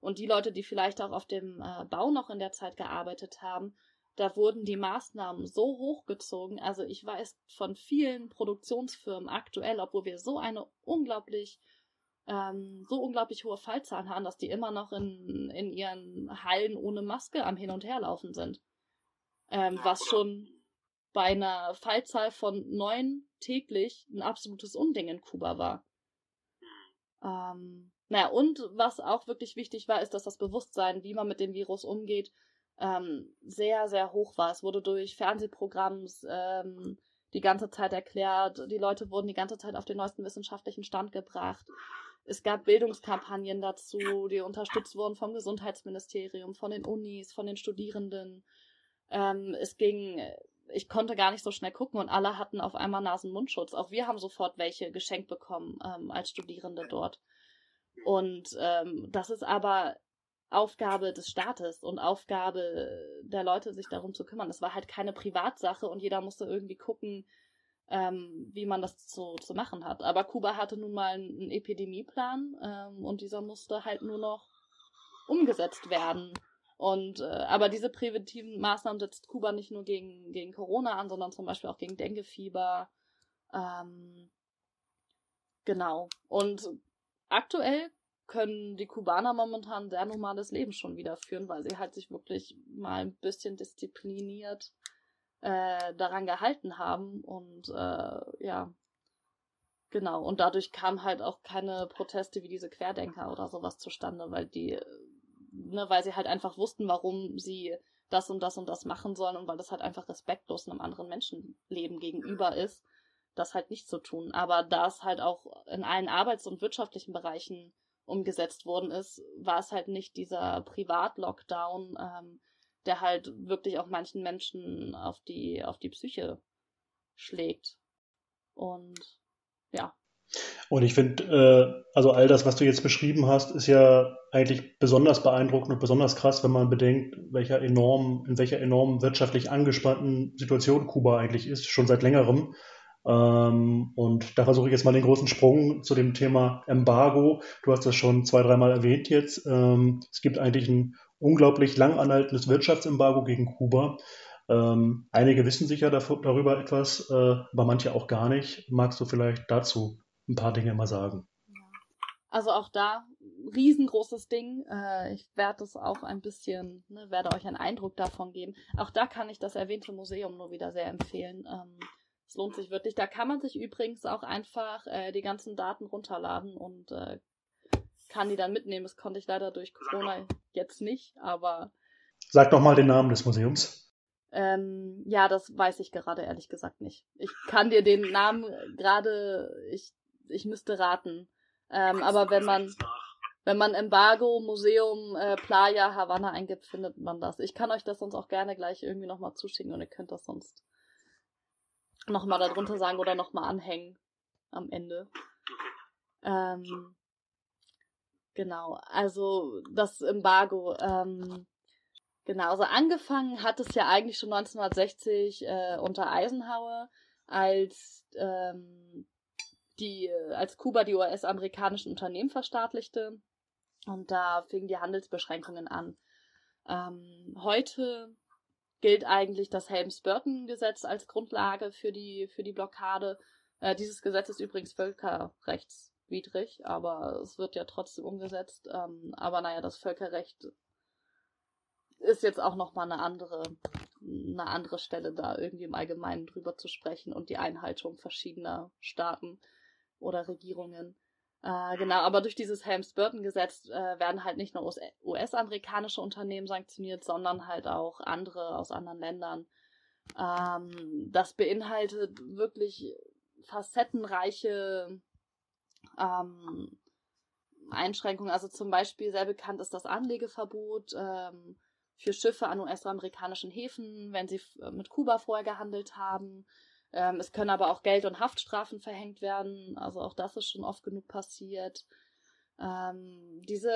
Und die Leute, die vielleicht auch auf dem äh, Bau noch in der Zeit gearbeitet haben, da wurden die Maßnahmen so hochgezogen. Also ich weiß von vielen Produktionsfirmen aktuell, obwohl wir so eine unglaublich, ähm, so unglaublich hohe Fallzahlen haben, dass die immer noch in, in ihren Hallen ohne Maske am Hin und Her laufen sind. Ähm, was schon bei einer Fallzahl von neun täglich ein absolutes Unding in Kuba war. Ähm, naja, und was auch wirklich wichtig war, ist, dass das Bewusstsein, wie man mit dem Virus umgeht, ähm, sehr, sehr hoch war. Es wurde durch Fernsehprogramms ähm, die ganze Zeit erklärt, die Leute wurden die ganze Zeit auf den neuesten wissenschaftlichen Stand gebracht. Es gab Bildungskampagnen dazu, die unterstützt wurden vom Gesundheitsministerium, von den Unis, von den Studierenden. Ähm, es ging, ich konnte gar nicht so schnell gucken und alle hatten auf einmal Nasen-Mundschutz. Auch wir haben sofort welche geschenkt bekommen ähm, als Studierende dort. Und ähm, das ist aber Aufgabe des Staates und Aufgabe der Leute, sich darum zu kümmern. Es war halt keine Privatsache und jeder musste irgendwie gucken, ähm, wie man das zu, zu machen hat. Aber Kuba hatte nun mal einen Epidemieplan ähm, und dieser musste halt nur noch umgesetzt werden. Und äh, aber diese präventiven Maßnahmen setzt Kuba nicht nur gegen, gegen Corona an, sondern zum Beispiel auch gegen Denguefieber. Ähm, genau. Und aktuell können die Kubaner momentan sehr normales Leben schon wieder führen, weil sie halt sich wirklich mal ein bisschen diszipliniert äh, daran gehalten haben und äh, ja, genau. Und dadurch kamen halt auch keine Proteste wie diese Querdenker oder sowas zustande, weil die, ne, weil sie halt einfach wussten, warum sie das und das und das machen sollen und weil das halt einfach respektlos einem anderen Menschenleben gegenüber ist, das halt nicht zu tun. Aber da es halt auch in allen arbeits- und wirtschaftlichen Bereichen umgesetzt worden ist, war es halt nicht dieser Privat-Lockdown, ähm, der halt wirklich auch manchen Menschen auf die, auf die Psyche schlägt. Und ja. Und ich finde, äh, also all das, was du jetzt beschrieben hast, ist ja eigentlich besonders beeindruckend und besonders krass, wenn man bedenkt, welcher enorm, in welcher enorm wirtschaftlich angespannten Situation Kuba eigentlich ist, schon seit längerem. Ähm, und da versuche ich jetzt mal den großen Sprung zu dem Thema Embargo. Du hast das schon zwei, dreimal erwähnt jetzt. Ähm, es gibt eigentlich ein unglaublich lang anhaltendes Wirtschaftsembargo gegen Kuba. Ähm, einige wissen sicher darüber etwas, äh, aber manche auch gar nicht. Magst du vielleicht dazu ein paar Dinge mal sagen? Also auch da riesengroßes Ding. Äh, ich werde es auch ein bisschen, ne, werde euch einen Eindruck davon geben. Auch da kann ich das erwähnte Museum nur wieder sehr empfehlen. Es lohnt sich wirklich. Da kann man sich übrigens auch einfach äh, die ganzen Daten runterladen und äh, kann die dann mitnehmen. Das konnte ich leider durch Corona jetzt nicht, aber. Sag doch mal den Namen des Museums. Ähm, ja, das weiß ich gerade ehrlich gesagt nicht. Ich kann dir den Namen gerade, ich, ich müsste raten. Ähm, aber wenn man, wenn man Embargo, Museum, äh, Playa, Havanna eingibt, findet man das. Ich kann euch das sonst auch gerne gleich irgendwie nochmal zuschicken und ihr könnt das sonst nochmal darunter sagen oder nochmal anhängen am Ende. Ähm, genau, also das Embargo. Ähm, genau, also angefangen hat es ja eigentlich schon 1960 äh, unter Eisenhower, als ähm, die, als Kuba die US-amerikanischen Unternehmen verstaatlichte. Und da fingen die Handelsbeschränkungen an. Ähm, heute gilt eigentlich das Helms-Burton-Gesetz als Grundlage für die, für die Blockade. Äh, dieses Gesetz ist übrigens völkerrechtswidrig, aber es wird ja trotzdem umgesetzt. Ähm, aber naja, das Völkerrecht ist jetzt auch nochmal eine andere, eine andere Stelle da irgendwie im Allgemeinen drüber zu sprechen und die Einhaltung verschiedener Staaten oder Regierungen. Äh, genau, aber durch dieses Helms-Burton-Gesetz äh, werden halt nicht nur US-amerikanische Unternehmen sanktioniert, sondern halt auch andere aus anderen Ländern. Ähm, das beinhaltet wirklich facettenreiche ähm, Einschränkungen. Also zum Beispiel sehr bekannt ist das Anlegeverbot ähm, für Schiffe an US-amerikanischen Häfen, wenn sie mit Kuba vorher gehandelt haben. Ähm, es können aber auch Geld- und Haftstrafen verhängt werden. Also auch das ist schon oft genug passiert. Ähm, diese,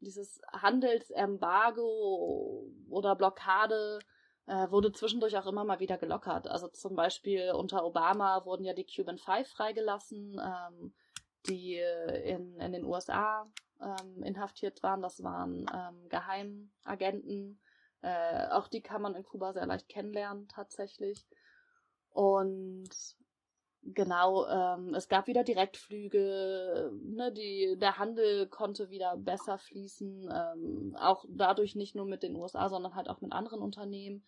dieses Handelsembargo oder Blockade äh, wurde zwischendurch auch immer mal wieder gelockert. Also zum Beispiel unter Obama wurden ja die Cuban Five freigelassen, ähm, die in, in den USA ähm, inhaftiert waren. Das waren ähm, Geheimagenten. Äh, auch die kann man in Kuba sehr leicht kennenlernen, tatsächlich. Und genau, ähm, es gab wieder Direktflüge, ne, die, der Handel konnte wieder besser fließen, ähm, auch dadurch nicht nur mit den USA, sondern halt auch mit anderen Unternehmen.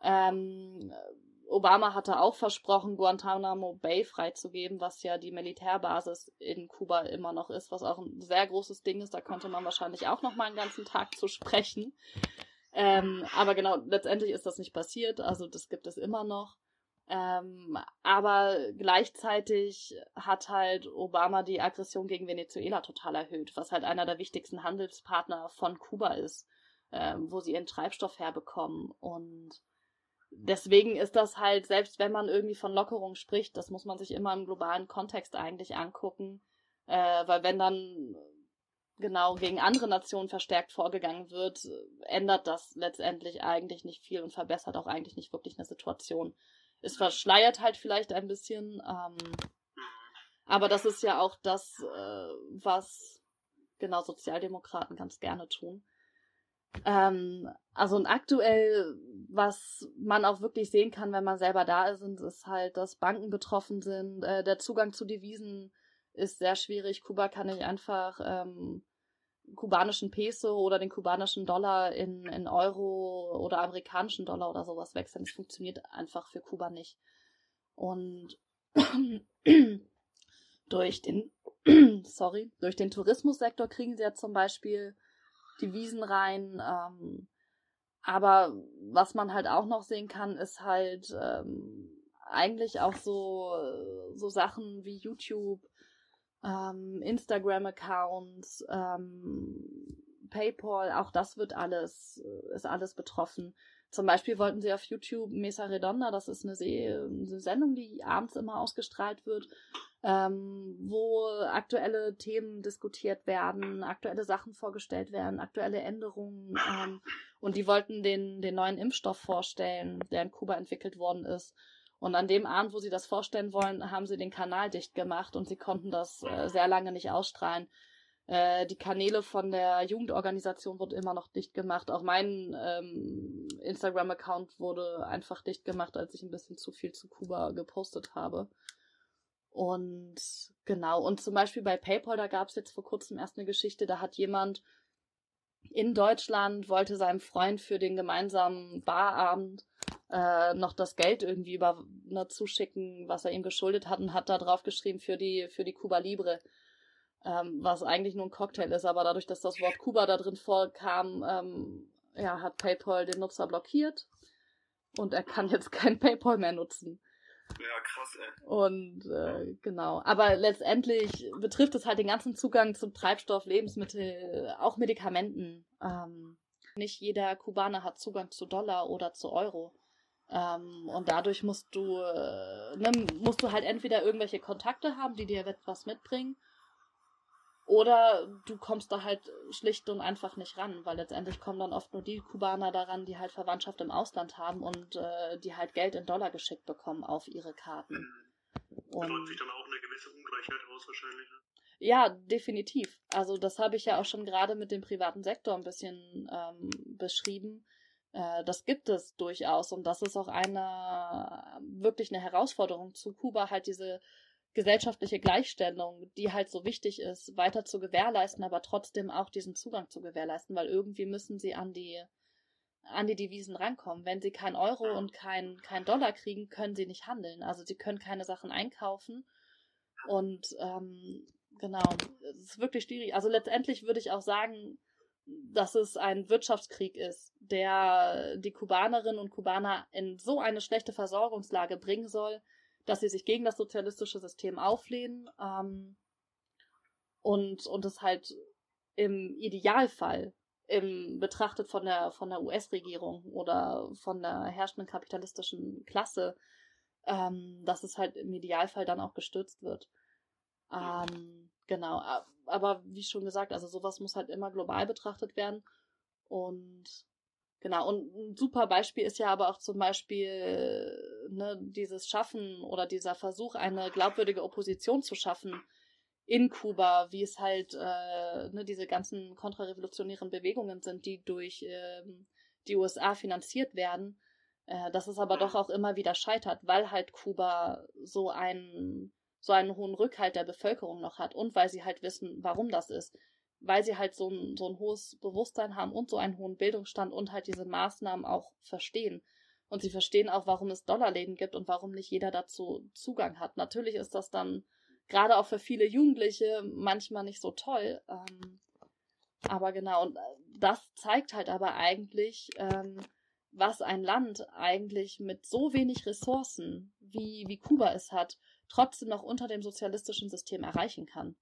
Ähm, Obama hatte auch versprochen, Guantanamo Bay freizugeben, was ja die Militärbasis in Kuba immer noch ist, was auch ein sehr großes Ding ist. Da könnte man wahrscheinlich auch noch mal einen ganzen Tag zu sprechen. Ähm, aber genau, letztendlich ist das nicht passiert, also das gibt es immer noch. Ähm, aber gleichzeitig hat halt Obama die Aggression gegen Venezuela total erhöht, was halt einer der wichtigsten Handelspartner von Kuba ist, ähm, wo sie ihren Treibstoff herbekommen. Und deswegen ist das halt, selbst wenn man irgendwie von Lockerung spricht, das muss man sich immer im globalen Kontext eigentlich angucken. Äh, weil wenn dann genau gegen andere Nationen verstärkt vorgegangen wird, ändert das letztendlich eigentlich nicht viel und verbessert auch eigentlich nicht wirklich eine Situation. Es verschleiert halt vielleicht ein bisschen, ähm, aber das ist ja auch das, äh, was genau Sozialdemokraten ganz gerne tun. Ähm, also und aktuell, was man auch wirklich sehen kann, wenn man selber da ist, ist halt, dass Banken betroffen sind. Äh, der Zugang zu Devisen ist sehr schwierig. Kuba kann nicht einfach ähm, kubanischen Peso oder den kubanischen Dollar in, in Euro oder amerikanischen Dollar oder sowas wechseln. Das funktioniert einfach für Kuba nicht. Und durch den, sorry, durch den Tourismussektor kriegen sie ja zum Beispiel die Wiesen rein. Ähm, aber was man halt auch noch sehen kann, ist halt ähm, eigentlich auch so, so Sachen wie YouTube, ähm, Instagram-Accounts, ähm, PayPal, auch das wird alles, ist alles betroffen. Zum Beispiel wollten sie auf YouTube Mesa Redonda, das ist eine, eine Sendung, die abends immer ausgestrahlt wird, ähm, wo aktuelle Themen diskutiert werden, aktuelle Sachen vorgestellt werden, aktuelle Änderungen. Ähm, und die wollten den, den neuen Impfstoff vorstellen, der in Kuba entwickelt worden ist. Und an dem Abend, wo sie das vorstellen wollen, haben sie den Kanal dicht gemacht und sie konnten das äh, sehr lange nicht ausstrahlen. Äh, die Kanäle von der Jugendorganisation wurden immer noch dicht gemacht. Auch mein ähm, Instagram-Account wurde einfach dicht gemacht, als ich ein bisschen zu viel zu Kuba gepostet habe. Und genau, und zum Beispiel bei PayPal, da gab es jetzt vor kurzem erst eine Geschichte, da hat jemand in Deutschland, wollte seinem Freund für den gemeinsamen Barabend äh, noch das Geld irgendwie über ne, zuschicken, was er ihm geschuldet hat und hat da drauf geschrieben für die, für die Cuba Libre. Ähm, was eigentlich nur ein Cocktail ist, aber dadurch, dass das Wort Kuba da drin vorkam, ähm, ja, hat PayPal den Nutzer blockiert und er kann jetzt kein PayPal mehr nutzen. Ja, krass, ey. Und äh, genau. Aber letztendlich betrifft es halt den ganzen Zugang zum Treibstoff, Lebensmittel, auch Medikamenten. Ähm, nicht jeder Kubaner hat Zugang zu Dollar oder zu Euro. Ähm, und dadurch musst du, äh, ne, musst du halt entweder irgendwelche Kontakte haben, die dir etwas mitbringen, oder du kommst da halt schlicht und einfach nicht ran, weil letztendlich kommen dann oft nur die Kubaner daran, die halt Verwandtschaft im Ausland haben und äh, die halt Geld in Dollar geschickt bekommen auf ihre Karten. Mhm. Und drückt sich dann auch eine gewisse Ungleichheit aus wahrscheinlich. Ne? Ja, definitiv. Also das habe ich ja auch schon gerade mit dem privaten Sektor ein bisschen ähm, beschrieben. Äh, das gibt es durchaus und das ist auch eine wirklich eine Herausforderung zu Kuba, halt diese gesellschaftliche Gleichstellung, die halt so wichtig ist, weiter zu gewährleisten, aber trotzdem auch diesen Zugang zu gewährleisten, weil irgendwie müssen sie an die an die Devisen rankommen. Wenn sie kein Euro und kein, kein Dollar kriegen, können sie nicht handeln. Also sie können keine Sachen einkaufen. Und ähm, genau, es ist wirklich schwierig. Also letztendlich würde ich auch sagen, dass es ein Wirtschaftskrieg ist, der die Kubanerinnen und Kubaner in so eine schlechte Versorgungslage bringen soll, dass sie sich gegen das sozialistische System auflehnen ähm, und, und es halt im Idealfall im, betrachtet von der, von der US-Regierung oder von der herrschenden kapitalistischen Klasse ähm, dass es halt im Idealfall dann auch gestürzt wird. Ähm, genau, aber wie schon gesagt, also sowas muss halt immer global betrachtet werden. Und genau, und ein super Beispiel ist ja aber auch zum Beispiel ne, dieses Schaffen oder dieser Versuch, eine glaubwürdige Opposition zu schaffen in Kuba, wie es halt äh, ne, diese ganzen kontrarevolutionären Bewegungen sind, die durch ähm, die USA finanziert werden, äh, dass es aber doch auch immer wieder scheitert, weil halt Kuba so einen so einen hohen Rückhalt der Bevölkerung noch hat und weil sie halt wissen, warum das ist. Weil sie halt so ein, so ein hohes Bewusstsein haben und so einen hohen Bildungsstand und halt diese Maßnahmen auch verstehen. Und sie verstehen auch, warum es Dollarläden gibt und warum nicht jeder dazu Zugang hat. Natürlich ist das dann gerade auch für viele Jugendliche manchmal nicht so toll. Ähm, aber genau, und äh, das zeigt halt aber eigentlich, ähm, was ein Land eigentlich mit so wenig Ressourcen, wie, wie Kuba es hat, trotzdem noch unter dem sozialistischen System erreichen kann.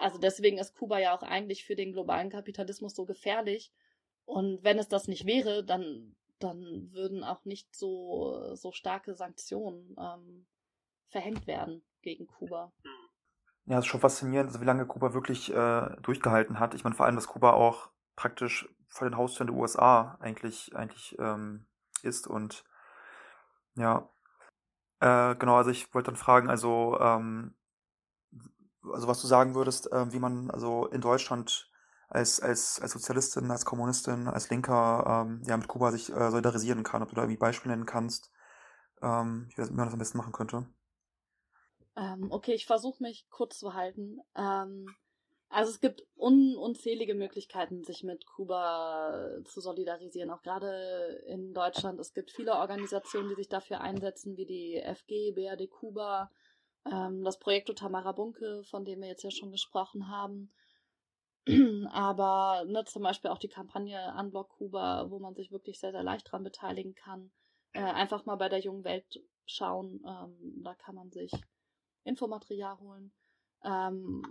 Also deswegen ist Kuba ja auch eigentlich für den globalen Kapitalismus so gefährlich. Und wenn es das nicht wäre, dann, dann würden auch nicht so, so starke Sanktionen ähm, verhängt werden gegen Kuba. Ja, es ist schon faszinierend, also wie lange Kuba wirklich äh, durchgehalten hat. Ich meine vor allem, dass Kuba auch praktisch vor den Haustüren der USA eigentlich, eigentlich ähm, ist und ja. Äh, genau, also ich wollte dann fragen, also, ähm, also was du sagen würdest, äh, wie man also in Deutschland als, als, als Sozialistin, als Kommunistin, als Linker ähm, ja, mit Kuba sich äh, solidarisieren kann, ob du da irgendwie Beispiele nennen kannst, ähm, wie man das am besten machen könnte. Ähm, okay, ich versuche mich kurz zu halten. Also es gibt un unzählige Möglichkeiten, sich mit Kuba zu solidarisieren, auch gerade in Deutschland. Es gibt viele Organisationen, die sich dafür einsetzen, wie die FG, BRD Kuba, ähm, das Projekt Tamara Bunke, von dem wir jetzt ja schon gesprochen haben. Aber ne, zum Beispiel auch die Kampagne Unblock Kuba, wo man sich wirklich sehr, sehr leicht dran beteiligen kann. Äh, einfach mal bei der jungen Welt schauen. Ähm, da kann man sich Infomaterial holen. Ähm,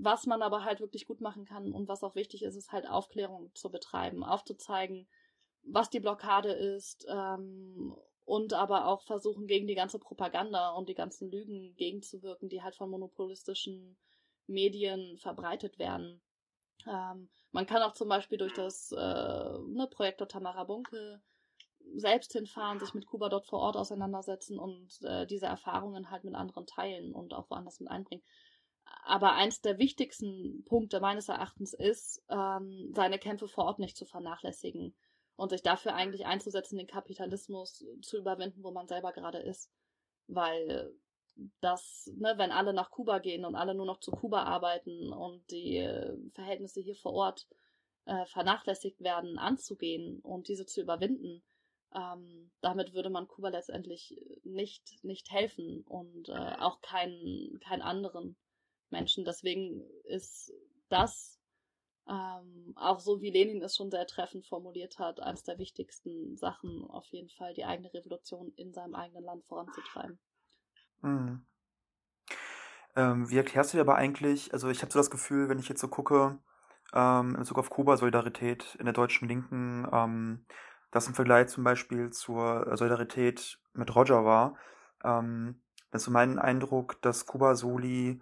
was man aber halt wirklich gut machen kann und was auch wichtig ist, ist halt Aufklärung zu betreiben, aufzuzeigen, was die Blockade ist ähm, und aber auch versuchen, gegen die ganze Propaganda und die ganzen Lügen gegenzuwirken, die halt von monopolistischen Medien verbreitet werden. Ähm, man kann auch zum Beispiel durch das äh, ne, Projekt Tamara Bunke selbst hinfahren, sich mit Kuba dort vor Ort auseinandersetzen und äh, diese Erfahrungen halt mit anderen teilen und auch woanders mit einbringen. Aber eins der wichtigsten Punkte meines Erachtens ist, ähm, seine Kämpfe vor Ort nicht zu vernachlässigen und sich dafür eigentlich einzusetzen, den Kapitalismus zu überwinden, wo man selber gerade ist. Weil das, ne, wenn alle nach Kuba gehen und alle nur noch zu Kuba arbeiten und die äh, Verhältnisse hier vor Ort äh, vernachlässigt werden, anzugehen und diese zu überwinden, ähm, damit würde man Kuba letztendlich nicht, nicht helfen und äh, auch keinen, keinen anderen. Menschen. Deswegen ist das ähm, auch so, wie Lenin es schon sehr treffend formuliert hat, eines der wichtigsten Sachen, auf jeden Fall die eigene Revolution in seinem eigenen Land voranzutreiben. Mhm. Ähm, wie erklärst du dir aber eigentlich, also ich habe so das Gefühl, wenn ich jetzt so gucke, ähm, in Bezug auf Kuba, Solidarität in der deutschen Linken, ähm, das im Vergleich zum Beispiel zur Solidarität mit Roger war, ähm, das ist so mein Eindruck, dass Kuba Soli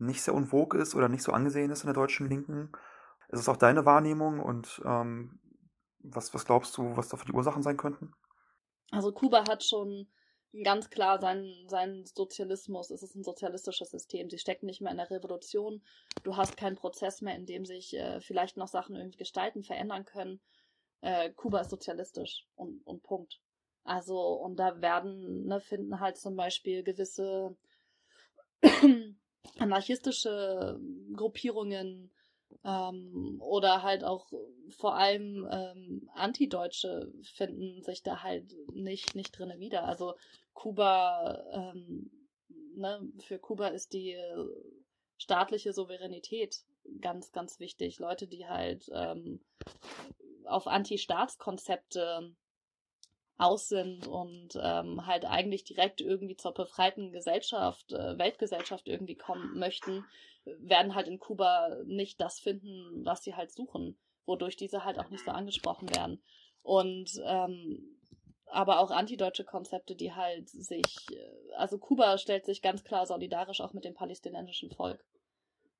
nicht sehr unwog ist oder nicht so angesehen ist in der deutschen Linken. Ist es auch deine Wahrnehmung und ähm, was, was glaubst du, was dafür die Ursachen sein könnten? Also Kuba hat schon ganz klar seinen, seinen Sozialismus. Es ist ein sozialistisches System. Sie stecken nicht mehr in der Revolution. Du hast keinen Prozess mehr, in dem sich äh, vielleicht noch Sachen irgendwie gestalten, verändern können. Äh, Kuba ist sozialistisch und, und Punkt. Also, und da werden, ne, finden halt zum Beispiel gewisse anarchistische Gruppierungen ähm, oder halt auch vor allem ähm, Antideutsche finden sich da halt nicht, nicht drinne wieder. Also Kuba, ähm, ne, für Kuba ist die staatliche Souveränität ganz, ganz wichtig. Leute, die halt ähm, auf Anti-Staatskonzepte aus sind und ähm, halt eigentlich direkt irgendwie zur befreiten Gesellschaft, äh, Weltgesellschaft irgendwie kommen möchten, werden halt in Kuba nicht das finden, was sie halt suchen, wodurch diese halt auch nicht so angesprochen werden. Und ähm, aber auch antideutsche Konzepte, die halt sich, äh, also Kuba stellt sich ganz klar solidarisch auch mit dem palästinensischen Volk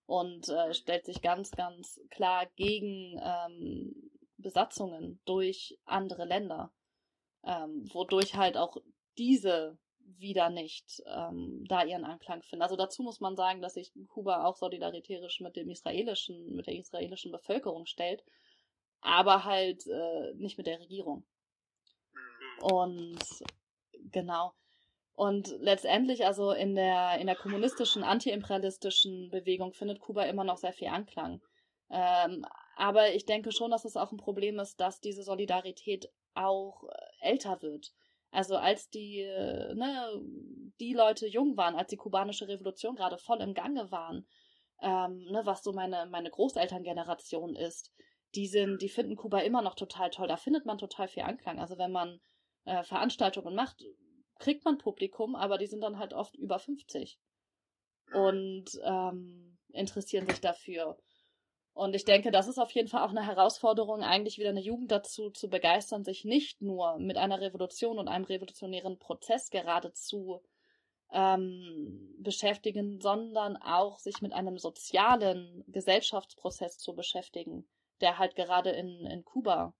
und äh, stellt sich ganz, ganz klar gegen ähm, Besatzungen durch andere Länder, ähm, wodurch halt auch diese wieder nicht ähm, da ihren Anklang finden. Also dazu muss man sagen, dass sich Kuba auch solidaritärisch mit dem israelischen, mit der israelischen Bevölkerung stellt, aber halt äh, nicht mit der Regierung. Und genau. Und letztendlich, also in der, in der kommunistischen, antiimperialistischen Bewegung findet Kuba immer noch sehr viel Anklang. Ähm, aber ich denke schon, dass es auch ein Problem ist, dass diese Solidarität auch äh, älter wird. Also als die, äh, ne, die Leute jung waren, als die kubanische Revolution gerade voll im Gange waren, ähm, ne, was so meine, meine Großelterngeneration ist, die sind, die finden Kuba immer noch total toll. Da findet man total viel Anklang. Also wenn man äh, Veranstaltungen macht, kriegt man Publikum, aber die sind dann halt oft über 50 und ähm, interessieren sich dafür. Und ich denke, das ist auf jeden Fall auch eine Herausforderung, eigentlich wieder eine Jugend dazu zu begeistern, sich nicht nur mit einer Revolution und einem revolutionären Prozess geradezu ähm, beschäftigen, sondern auch sich mit einem sozialen Gesellschaftsprozess zu beschäftigen, der halt gerade in, in Kuba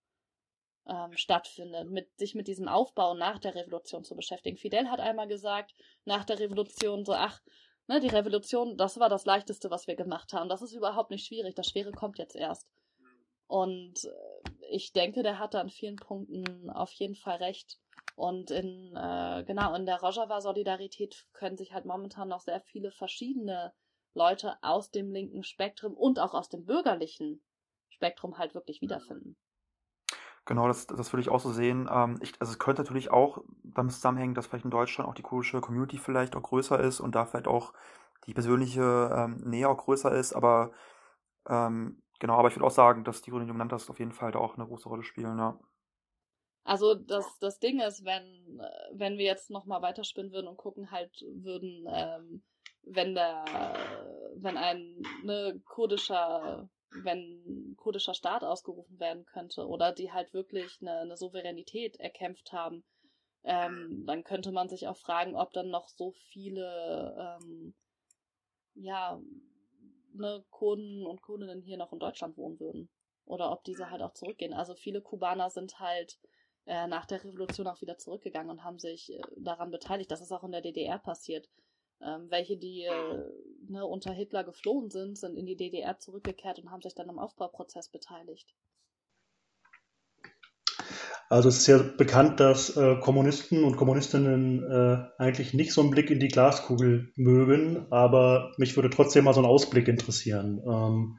ähm, stattfindet, mit, sich mit diesem Aufbau nach der Revolution zu beschäftigen. Fidel hat einmal gesagt, nach der Revolution so, ach, ne, die Revolution, das war das Leichteste, was wir gemacht haben. Das ist überhaupt nicht schwierig. Das Schwere kommt jetzt erst. Und äh, ich denke, der hat an vielen Punkten auf jeden Fall recht. Und in, äh, genau, in der Rojava-Solidarität können sich halt momentan noch sehr viele verschiedene Leute aus dem linken Spektrum und auch aus dem bürgerlichen Spektrum halt wirklich wiederfinden. Genau, das, das würde ich auch so sehen. Ähm, ich, also es könnte natürlich auch damit zusammenhängen, dass vielleicht in Deutschland auch die kurdische Community vielleicht auch größer ist und da vielleicht auch die persönliche ähm, Nähe auch größer ist. Aber ähm, genau, aber ich würde auch sagen, dass die genannt hast, auf jeden Fall da auch eine große Rolle spielen. Ja. Also das, das Ding ist, wenn, wenn wir jetzt nochmal weiterspinnen würden und gucken halt würden, ähm, wenn der, wenn ein ne, kurdischer wenn kurdischer Staat ausgerufen werden könnte oder die halt wirklich eine, eine Souveränität erkämpft haben, ähm, dann könnte man sich auch fragen, ob dann noch so viele ähm, ja, ne, Kurden und Kurdinnen hier noch in Deutschland wohnen würden. Oder ob diese halt auch zurückgehen. Also viele Kubaner sind halt äh, nach der Revolution auch wieder zurückgegangen und haben sich äh, daran beteiligt. Das ist auch in der DDR passiert. Ähm, welche, die äh, ne, unter Hitler geflohen sind, sind in die DDR zurückgekehrt und haben sich dann am Aufbauprozess beteiligt. Also es ist ja bekannt, dass äh, Kommunisten und Kommunistinnen äh, eigentlich nicht so einen Blick in die Glaskugel mögen, aber mich würde trotzdem mal so ein Ausblick interessieren. Ähm,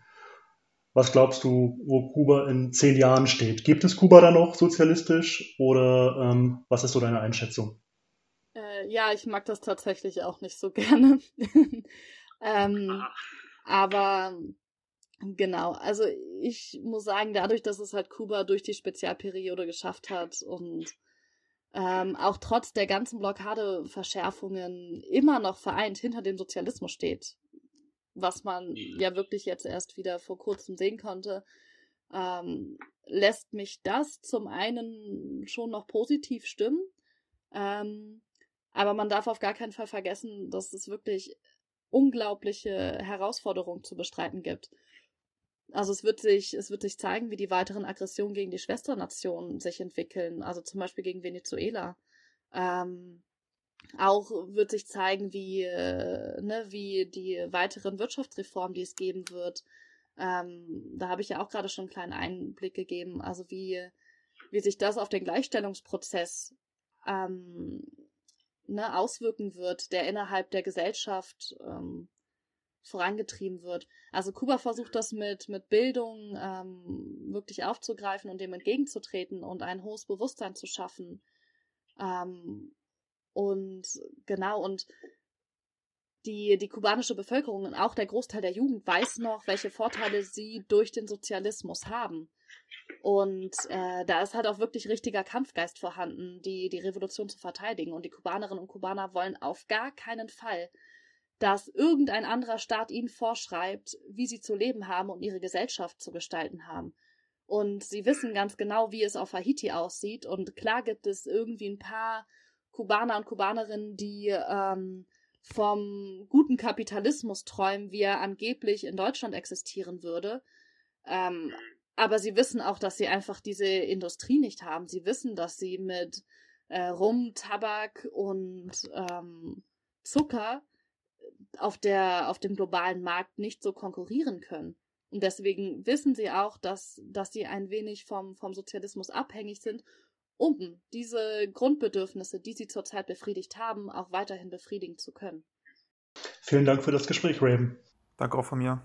was glaubst du, wo Kuba in zehn Jahren steht? Gibt es Kuba da noch sozialistisch oder ähm, was ist so deine Einschätzung? Äh, ja, ich mag das tatsächlich auch nicht so gerne. Ähm, aber genau, also ich muss sagen, dadurch, dass es halt Kuba durch die Spezialperiode geschafft hat und ähm, auch trotz der ganzen Blockadeverschärfungen immer noch vereint hinter dem Sozialismus steht, was man ja wirklich jetzt erst wieder vor kurzem sehen konnte, ähm, lässt mich das zum einen schon noch positiv stimmen. Ähm, aber man darf auf gar keinen Fall vergessen, dass es wirklich unglaubliche Herausforderungen zu bestreiten gibt. Also es wird sich, es wird sich zeigen, wie die weiteren Aggressionen gegen die Schwesternationen sich entwickeln, also zum Beispiel gegen Venezuela. Ähm, auch wird sich zeigen, wie, äh, ne, wie die weiteren Wirtschaftsreformen, die es geben wird. Ähm, da habe ich ja auch gerade schon einen kleinen Einblick gegeben, also wie, wie sich das auf den Gleichstellungsprozess ähm, ne, auswirken wird, der innerhalb der Gesellschaft ähm, vorangetrieben wird. Also Kuba versucht das mit, mit Bildung ähm, wirklich aufzugreifen und dem entgegenzutreten und ein hohes Bewusstsein zu schaffen. Ähm, und genau, und die, die kubanische Bevölkerung und auch der Großteil der Jugend weiß noch, welche Vorteile sie durch den Sozialismus haben. Und äh, da ist halt auch wirklich richtiger Kampfgeist vorhanden, die, die Revolution zu verteidigen. Und die Kubanerinnen und Kubaner wollen auf gar keinen Fall, dass irgendein anderer Staat ihnen vorschreibt, wie sie zu leben haben und ihre Gesellschaft zu gestalten haben. Und sie wissen ganz genau, wie es auf Haiti aussieht. Und klar gibt es irgendwie ein paar Kubaner und Kubanerinnen, die ähm, vom guten Kapitalismus träumen, wie er angeblich in Deutschland existieren würde. Ähm, aber sie wissen auch, dass sie einfach diese Industrie nicht haben. Sie wissen, dass sie mit äh, Rum, Tabak und ähm, Zucker auf, der, auf dem globalen Markt nicht so konkurrieren können. Und deswegen wissen sie auch, dass, dass sie ein wenig vom, vom Sozialismus abhängig sind, um diese Grundbedürfnisse, die sie zurzeit befriedigt haben, auch weiterhin befriedigen zu können. Vielen Dank für das Gespräch, Raven. Danke auch von mir.